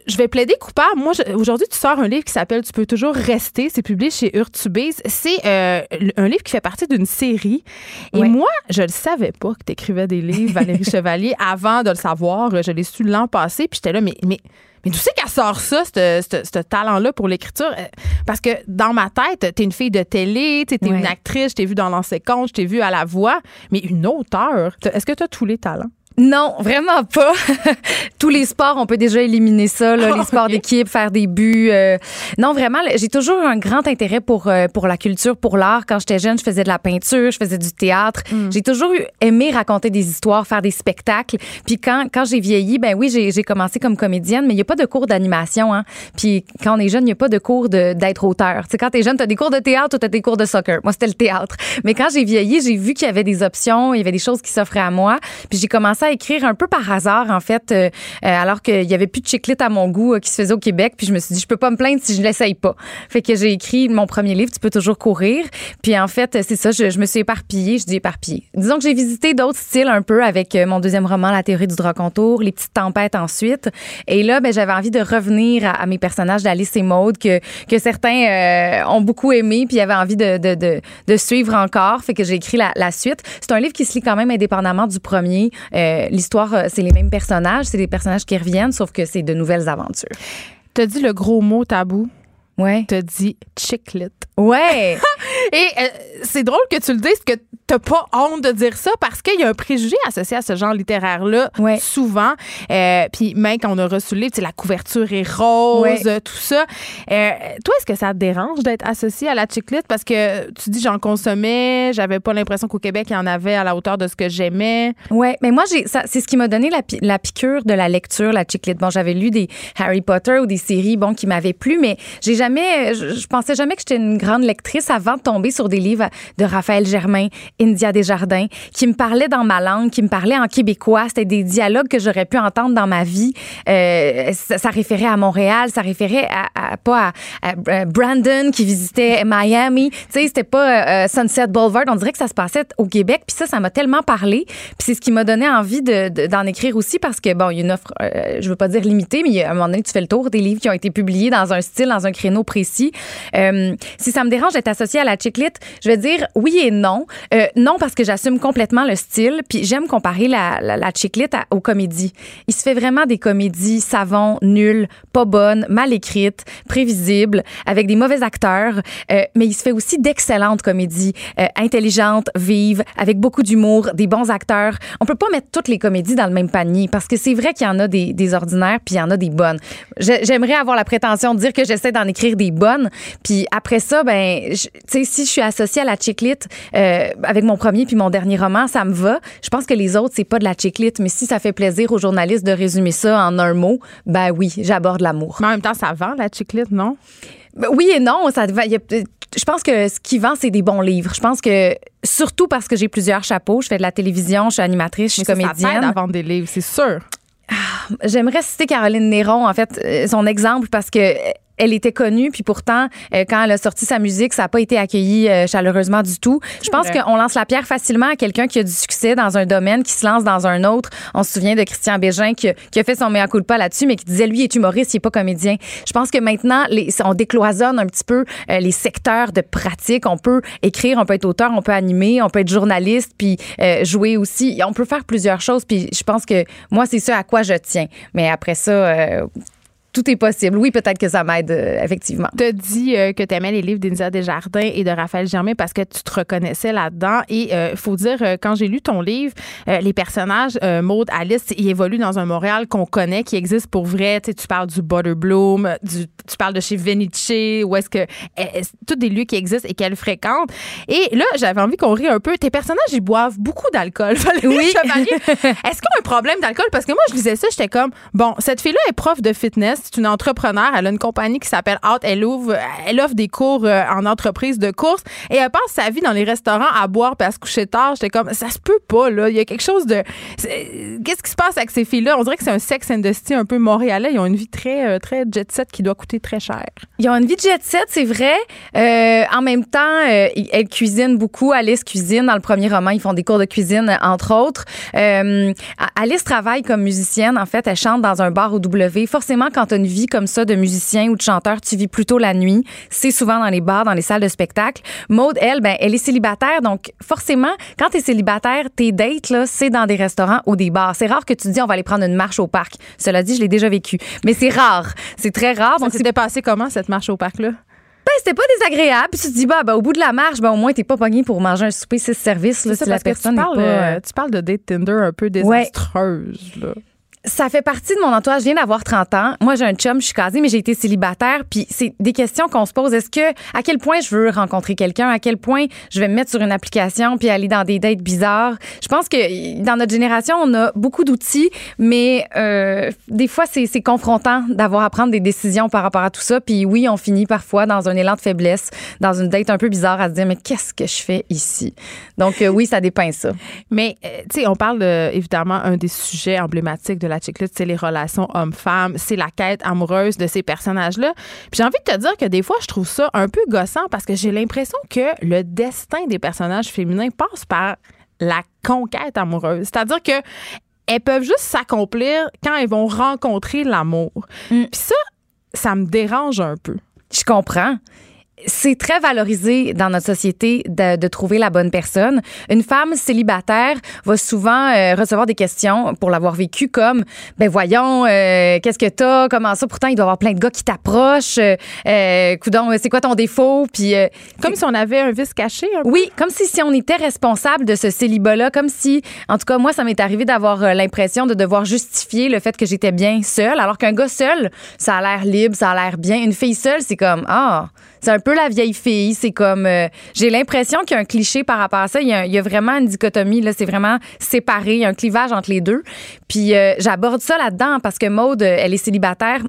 je vais plaider coupable. Moi, aujourd'hui, tu sors un livre qui s'appelle Tu peux toujours rester. C'est publié chez Urtubise. C'est euh, un livre qui fait partie d'une série. Et Ouais. moi, je ne savais pas que tu écrivais des livres, Valérie Chevalier, avant de le savoir. Je l'ai su l'an passé. Puis j'étais là, mais, mais, mais d'où c'est qu'elle sort ça, ce- talent-là pour l'écriture? Euh, Parce que dans ma tête, tu es une fille de télé, tu es Ouais. une actrice, je t'ai vue dans l'ancien compte, je t'ai vue à la voix, mais une auteure. T'as- Est-ce que tu as tous les talents? Non, vraiment pas. Tous les sports, on peut déjà éliminer ça, là, les sports d'équipe, faire des buts. euh. Non, vraiment, j'ai toujours eu un grand intérêt pour euh, pour la culture, pour l'art. Quand j'étais jeune, je faisais de la peinture, je faisais du théâtre. J'ai toujours aimé raconter des histoires, faire des spectacles. Puis quand quand j'ai vieilli, ben oui, j'ai commencé comme comédienne, mais il y a pas de cours d'animation. Hein. Puis quand on est jeune, il y a pas de cours de- d'être auteur. Tu sais, quand t'es jeune, t'as des cours de théâtre ou t'as des cours de soccer. Moi, c'était le théâtre. Mais quand j'ai vieilli, j'ai vu qu'il y avait des options, il y avait des choses qui s'offraient à moi. Puis j'ai commencé à écrire un peu par hasard, en fait, euh, euh, alors qu'il y avait plus de chiclite à mon goût euh, qui se faisait au Québec. Puis je me suis dit, je peux pas me plaindre si je l'essaye pas. Fait que j'ai écrit mon premier livre, Tu peux toujours courir. Puis en fait, c'est ça, je, me suis éparpillée. Je dis éparpillée. Disons que j'ai visité d'autres styles un peu avec euh, mon deuxième roman, La théorie du drap contour, Les petites tempêtes ensuite. Et là, ben, j'avais envie de revenir à, mes personnages d'Alice et Maude que, que certains euh, ont beaucoup aimé puis avaient envie de, de, de, suivre encore. Fait que j'ai écrit la, suite. C'est un livre qui se lit quand même indépendamment du premier. Euh, L'histoire, euh, c'est les mêmes personnages, c'est des personnages qui reviennent, sauf que c'est de nouvelles aventures. T'as dit le gros mot tabou? Ouais. T'as dit chicklet. Ouais. Et euh, c'est drôle que tu le dises que t'as pas honte de dire ça parce qu'il y a un préjugé associé à ce genre littéraire-là Ouais. souvent. Euh, Puis même quand on a reçu le livre, tu sais, la couverture est rose, Ouais. tout ça. Euh, toi, est-ce que ça te dérange d'être associé à la chiclette? Parce que tu dis j'en consommais, j'avais pas l'impression qu'au Québec, il y en avait à la hauteur de ce que j'aimais. Ouais, mais moi c'est ce qui m'a donné la, pi- la piqûre de la lecture, la chiclette. Bon, j'avais lu des Harry Potter ou des séries bon qui m'avaient plu, mais j'ai jamais je, je pensais jamais que j'étais une grande lectrice avant de tomber sur des livres de Raphaël Germain, India Desjardins qui me parlaient dans ma langue, qui me parlaient en québécois, c'était des dialogues que j'aurais pu entendre dans ma vie. Euh, ça, référait à Montréal, ça référait à, pas à, à Brandon qui visitait Miami, tu sais, c'était pas euh, Sunset Boulevard, on dirait que ça se passait au Québec, puis ça ça m'a tellement parlé, puis c'est ce qui m'a donné envie de- de- d'en écrire aussi parce que bon, il y a une offre euh, je veux pas dire limitée, mais à un moment donné tu fais le tour des livres qui ont été publiés dans un style, dans un créneau précis. Euh, si ça me dérange d'être associée à la chiclite, je vais dire oui et non. Euh, non parce que j'assume complètement le style, puis j'aime comparer la, la, aux comédies. Il se fait vraiment des comédies savons, nulles, pas bonnes, mal écrites, prévisibles, avec des mauvais acteurs, euh, mais il se fait aussi d'excellentes comédies, intelligentes, vives, avec beaucoup d'humour, des bons acteurs. On peut pas mettre toutes les comédies dans le même panier parce que c'est vrai qu'il y en a des, des ordinaires puis il y en a des bonnes. J'ai- J'aimerais avoir la prétention de dire que j'essaie d'en écrire des bonnes, puis après ça, ben, tu sais, si je suis associée à la chiclite euh, avec mon premier puis mon dernier roman, ça me va. Je pense que les autres, c'est pas de la chiclite, mais si ça fait plaisir aux journalistes de résumer ça en un mot, ben oui, j'aborde l'amour. Mais en même temps, ça vend la chiclette, non? Ben oui et non, ça va- je pense que ce qui vend, c'est des bons livres. Je pense que surtout parce que j'ai plusieurs chapeaux, je fais de la télévision, je suis animatrice, je suis Mais ça, ça comédienne. à vendre des livres, c'est sûr. J'aimerais citer Caroline Néron, en fait, euh, son exemple, parce que elle était connue, puis pourtant, euh, quand elle a sorti sa musique, ça n'a pas été accueilli euh, chaleureusement du tout. Je pense qu'on lance la pierre facilement à quelqu'un qui a du succès dans un domaine, qui se lance dans un autre. On se souvient de Christian Bégin qui, a- qui a fait son mea culpa là-dessus, mais qui disait, lui, il est humoriste, il n'est pas comédien. Je pense que maintenant, les, on décloisonne un petit peu euh, les secteurs de pratique. On peut écrire, on peut être auteur, on peut animer, on peut être journaliste, puis jouer aussi. On peut faire plusieurs choses, puis je pense que moi, c'est ça à quoi je tiens. Mais après ça... euh, tout est possible. Oui, peut-être que ça m'aide, euh, effectivement. Tu as dit euh, que tu aimais les livres d'Elisa Desjardins et de Raphaël Germain parce que tu te reconnaissais là-dedans. Et il faut dire, euh, quand j'ai lu ton livre, euh, les personnages, euh, Maud, Alice, ils évoluent dans un Montréal qu'on connaît, qui existe pour vrai. Tu sais, tu parles du Butterbloom, du, tu parles de chez Venice, où est-ce que. euh, euh, tous des lieux qui existent et qu'elle fréquente. Et là, j'avais envie qu'on rie un peu. Tes personnages, ils boivent beaucoup d'alcool. Oui. Est-ce qu'ils ont un problème d'alcool? Parce que moi, je lisais ça, j'étais comme, bon, cette fille-là est prof de fitness, c'est une entrepreneur, elle a une compagnie qui s'appelle Out, elle ouvre, elle offre des cours euh, en entreprise de course et elle passe sa vie dans les restaurants à boire puis à se coucher tard. J'étais comme, ça se peut pas, là. Il y a quelque chose de. Qu'est-ce qui se passe avec ces filles-là? On dirait que c'est un sex industry un peu montréalais. Ils ont une vie très, euh, très jet set qui doit coûter très cher. Ils ont une vie jet set, c'est vrai. Euh, en même temps, euh, elles cuisinent beaucoup. Alice cuisine. Dans le premier roman, ils font des cours de cuisine, entre autres. Alice travaille comme musicienne. En fait, elle chante dans un bar au W. Forcément, quand tu une vie comme ça de musicien ou de chanteur, tu vis plutôt la nuit. C'est souvent dans les bars, dans les salles de spectacle. Maude, elle, ben, elle est célibataire. Donc, forcément, quand tu es célibataire, tes dates, là, c'est dans des restaurants ou des bars. C'est rare que tu te dis, on va aller prendre une marche au parc. Cela dit, je l'ai déjà vécu. Mais c'est rare. C'est très rare. Donc, Donc, c'était passé comment, cette marche au parc-là? ben, c'était pas désagréable. Puis tu te dis, bah, ben, au bout de la marche, ben, au moins, t'es pas pogné pour manger un souper six services, là, C'est ça, si la que personne tu parles, pas. euh, tu parles de date Tinder un peu désastreuse, là. Ça fait partie de mon entourage. Je viens d'avoir 30 ans. Moi, j'ai un chum, je suis casée, mais j'ai été célibataire. Puis c'est des questions qu'on se pose. Est-ce que, à quel point je veux rencontrer quelqu'un? À quel point je vais me mettre sur une application puis aller dans des dates bizarres? Je pense que dans notre génération, on a beaucoup d'outils, mais euh, des fois, c'est confrontant d'avoir à prendre des décisions par rapport à tout ça. Puis oui, on finit parfois dans un élan de faiblesse, dans une date un peu bizarre à se dire, mais qu'est-ce que je fais ici? Donc euh, oui, ça dépeint ça. Mais, euh, tu sais, on parle de, évidemment, un des sujets emblématiques de la c'est les relations hommes-femmes, c'est la quête amoureuse de ces personnages-là. Puis j'ai envie de te dire que des fois, je trouve ça un peu gossant parce que j'ai l'impression que le destin des personnages féminins passe par la conquête amoureuse. C'est-à-dire que elles peuvent juste s'accomplir quand elles vont rencontrer l'amour. Puis ça, ça me dérange un peu. Je comprends. C'est très valorisé dans notre société de, de trouver la bonne personne. Une femme célibataire va souvent euh, recevoir des questions pour l'avoir vécu comme ben voyons euh, qu'est-ce que t'as? Comment ça? Pourtant il doit y avoir plein de gars qui t'approchent euh, c'est quoi ton défaut? Puis Comme si on avait un vice caché. un peu? oui, comme si, si on était responsable de ce célibat-là, comme si, en tout cas, moi, ça m'est arrivé d'avoir l'impression de devoir justifier le fait que j'étais bien seule, alors qu'un gars seul, ça a l'air libre, ça a l'air bien. Une fille seule, c'est comme, ah, c'est un peu la vieille fille, c'est comme, euh, j'ai l'impression qu'il y a un cliché par rapport à ça. Il y a, vraiment une dichotomie, là, c'est vraiment séparé, il y a un clivage entre les deux. Puis euh, j'aborde ça là-dedans parce que Maude, euh, elle est célibataire.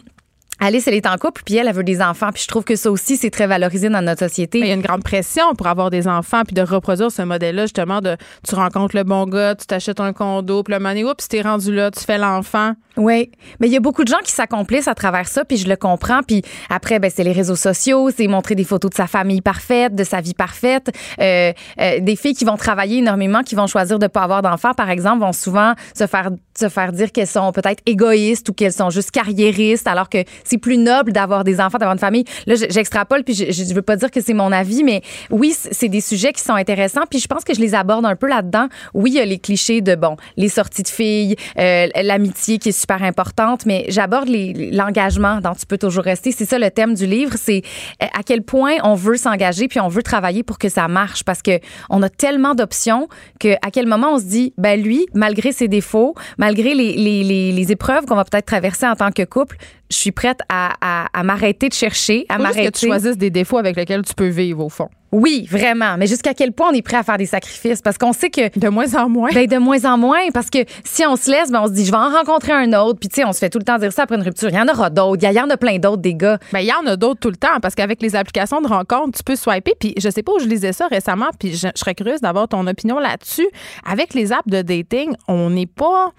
Alice, elle est en couple, puis elle, elle veut des enfants. Puis je trouve que ça aussi, c'est très valorisé dans notre société. Mais il y a une grande pression pour avoir des enfants puis de reproduire ce modèle-là, justement, de tu rencontres le bon gars, tu t'achètes un condo, puis le money, oups, t'es rendu là, tu fais l'enfant. Oui, mais il y a beaucoup de gens qui s'accomplissent à travers ça, puis je le comprends. Puis après, ben, c'est les réseaux sociaux, c'est montrer des photos de sa famille parfaite, de sa vie parfaite. Euh, euh, des filles qui vont travailler énormément, qui vont choisir de pas avoir d'enfants, par exemple, vont souvent se faire se faire dire qu'elles sont peut-être égoïstes ou qu'elles sont juste carriéristes, alors que c'est plus noble d'avoir des enfants, d'avoir une famille. Là, j'extrapole, puis je, je veux pas dire que c'est mon avis, mais oui, c'est des sujets qui sont intéressants, puis je pense que je les aborde un peu là-dedans. Oui, il y a les clichés de, bon, les sorties de filles, euh, l'amitié qui est super importante, mais j'aborde l'engagement dont tu peux toujours rester. C'est ça le thème du livre, c'est euh, à quel point on veut s'engager, puis on veut travailler pour que ça marche, parce que on a tellement d'options que à quel moment on se dit, ben lui, malgré ses défauts, malgré les, les, les épreuves qu'on va peut-être traverser en tant que couple, je suis prête à, à, à m'arrêter de chercher, à juste que tu m'arrêter. choisisses des défauts avec lesquels tu peux vivre, au fond. Oui, vraiment. Mais jusqu'à quel point on est prêt à faire des sacrifices? Parce qu'on sait que De moins en moins. ben, de moins en moins, parce que si on se laisse, ben, on se dit, je vais en rencontrer un autre. Puis, tu sais, on se fait tout le temps dire ça après une rupture. Il y en aura d'autres. Il y en a plein d'autres, des gars. Ben, il y en a d'autres tout le temps parce qu'avec les applications de rencontre, tu peux swiper. Puis je sais pas où je lisais ça récemment, puis je, je serais curieuse d'avoir ton opinion là-dessus. Avec les apps de dating, on n'est pas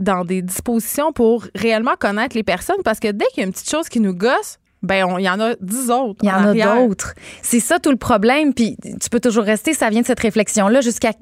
dans des dispositions pour réellement connaître les personnes parce que dès qu'il y a une petite chose qui nous gosse, ben il y en a dix autres. Il y en, a d'autres. C'est ça tout le problème. Puis tu peux toujours rester. Ça vient de cette réflexion-là jusqu'à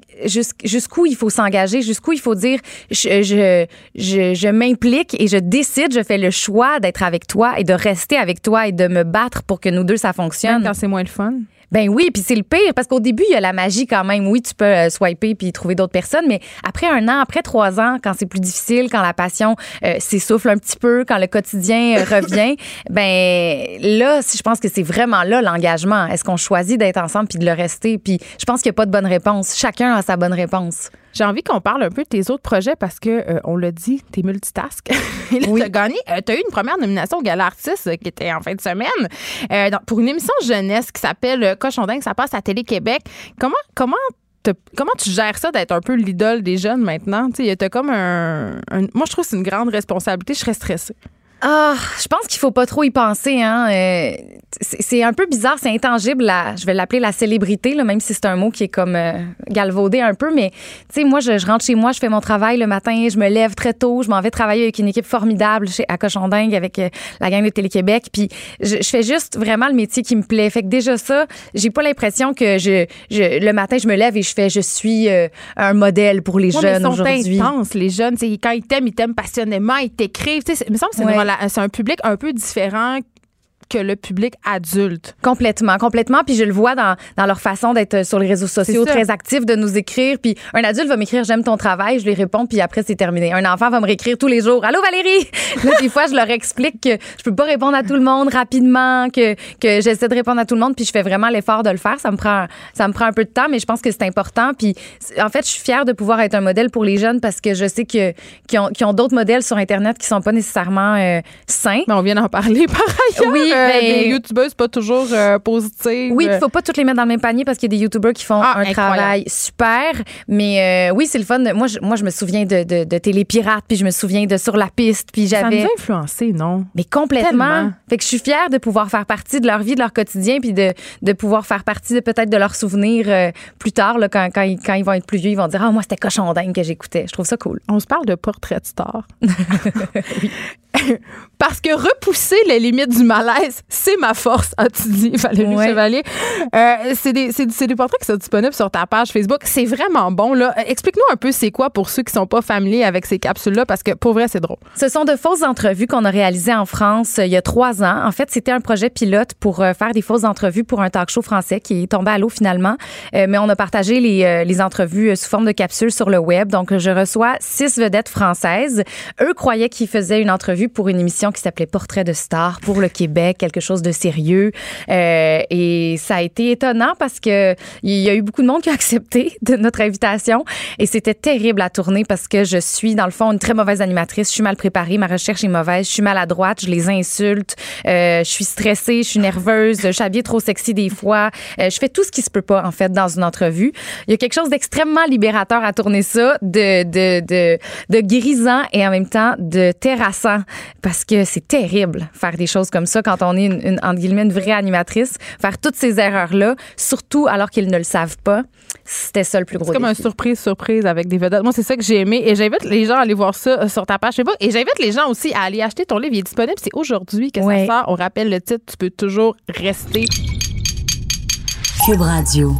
jusqu'où il faut s'engager, jusqu'où il faut dire je, je, je, je m'implique et je décide, je fais le choix d'être avec toi et de rester avec toi et de me battre pour que nous deux ça fonctionne. Même quand c'est moins le fun. Ben oui, puis c'est le pire parce qu'au début il y a la magie quand même. Oui, tu peux euh, swiper puis trouver d'autres personnes, mais après un an, après trois ans, quand c'est plus difficile, quand la passion euh, s'essouffle un petit peu, quand le quotidien euh, revient, ben là, je pense que c'est vraiment là l'engagement. Est-ce qu'on choisit d'être ensemble puis de le rester? Puis je pense qu'il n'y a pas de bonne réponse. Chacun a sa bonne réponse. J'ai envie qu'on parle un peu de tes autres projets parce que euh, on l'a dit, t'es multitask. Là, t'as gagné, euh, t'as eu une première nomination au Gala Artiste euh, qui était en fin de semaine euh, pour une émission jeunesse qui s'appelle Cochon dingue, ça passe à Télé Québec. Comment comment te- Comment tu gères ça d'être un peu l'idole des jeunes maintenant? Tu comme un, un- Moi, je trouve que c'est une grande responsabilité. Je serais stressée. Ah, je pense qu'il faut pas trop y penser. Hein. Euh, c'est un peu bizarre, c'est intangible. La, je vais l'appeler la célébrité, là, même si c'est un mot qui est comme euh, galvaudé un peu. Mais tu sais, moi, je, je rentre chez moi, je fais mon travail le matin, je me lève très tôt, je m'en vais travailler avec une équipe formidable chez, à Cochon-Dingue avec euh, la gang de Télé-Québec. Puis je, je fais juste vraiment le métier qui me plaît. Fait que déjà ça, j'ai pas l'impression que je, je, le matin, je me lève et je fais, je suis euh, un modèle pour les Ouais, jeunes ils sont aujourd'hui. intenses, les jeunes. Tu sais, quand ils t'aiment, ils t'aiment passionnément, ils t'écrivent. Tu sais, c'est- il me semble que c'est une Ouais. C'est un public un peu différent que le public adulte. Complètement, complètement. Puis je le vois dans, dans leur façon d'être sur les réseaux sociaux, très actifs, de nous écrire. Puis un adulte va m'écrire j'aime ton travail, je lui réponds, puis après c'est terminé. Un enfant va me réécrire tous les jours allô Valérie. Là des fois je leur explique que je peux pas répondre à tout le monde rapidement, que que j'essaie de répondre à tout le monde, puis je fais vraiment l'effort de le faire. Ça me prend ça me prend un peu de temps, mais je pense que c'est important. Puis en fait je suis fière de pouvoir être un modèle pour les jeunes parce que je sais que qu'ils ont, qu'ils ont d'autres modèles sur internet qui sont pas nécessairement euh, sains. Mais on vient d'en parler par ailleurs. Oui, Euh, ben- des youtubeuses pas toujours euh, positives. Oui, il faut pas toutes les mettre dans le même panier parce qu'il y a des YouTubers qui font Ah, un incroyable. travail super. Mais euh, oui, c'est le fun. Moi, je, moi, je me souviens de, de, de Télépirate, puis je me souviens de Sur la piste, puis Ça nous j'avais. a influencé, non? Mais complètement. Tellement. Fait que je suis fière de pouvoir faire partie de leur vie, de leur quotidien, puis de, de pouvoir faire partie de peut-être de leurs souvenirs euh, plus tard, là, quand, quand, ils, quand ils vont être plus vieux, ils vont dire Ah, moi, c'était cochon dingue que j'écoutais. Je trouve ça cool. On se parle de portrait de star. Parce que repousser les limites du malaise, c'est ma force, as-tu dit, Valérie Ouais. Chevalier. Euh, c'est des, portraits qui sont disponibles sur ta page Facebook. C'est vraiment bon. là. Euh, Explique-nous un peu c'est quoi pour ceux qui sont pas familiers avec ces capsules-là, parce que pour vrai, c'est drôle. Ce sont de fausses entrevues qu'on a réalisées en France euh, il y a trois ans. En fait, c'était un projet pilote pour faire des fausses entrevues pour un talk show français qui est tombé à l'eau finalement. Euh, mais on a partagé les, les entrevues sous forme de capsules sur le web. Donc, je reçois six vedettes françaises. Eux croyaient qu'ils faisaient une entrevue pour une émission qui s'appelait Portrait de star pour le Québec, quelque chose de sérieux. Euh, et ça a été étonnant parce que il y a eu beaucoup de monde qui a accepté de notre invitation et c'était terrible à tourner parce que je suis dans le fond une très mauvaise animatrice. Je suis mal préparée, ma recherche est mauvaise, je suis maladroite, je les insulte, euh, je suis stressée, je suis nerveuse, je suis trop sexy des fois. Euh, je fais tout ce qui se peut pas en fait dans une entrevue. Il y a quelque chose d'extrêmement libérateur à tourner ça, de de de de grisant et en même temps de terrassant parce que c'est terrible faire des choses comme ça quand on est une, une entre guillemets une vraie animatrice, faire toutes ces erreurs là, surtout alors qu'ils ne le savent pas. C'était ça le plus gros. C'est comme un défi. surprise, surprise avec des vedettes. Moi, c'est ça que j'ai aimé. Et j'invite les gens à aller voir ça euh, sur ta page Facebook. Et j'invite les gens aussi à aller acheter ton livre. Il est disponible. C'est aujourd'hui que Ouais. ça sort. On rappelle le titre. Tu peux toujours rester. Cube Radio.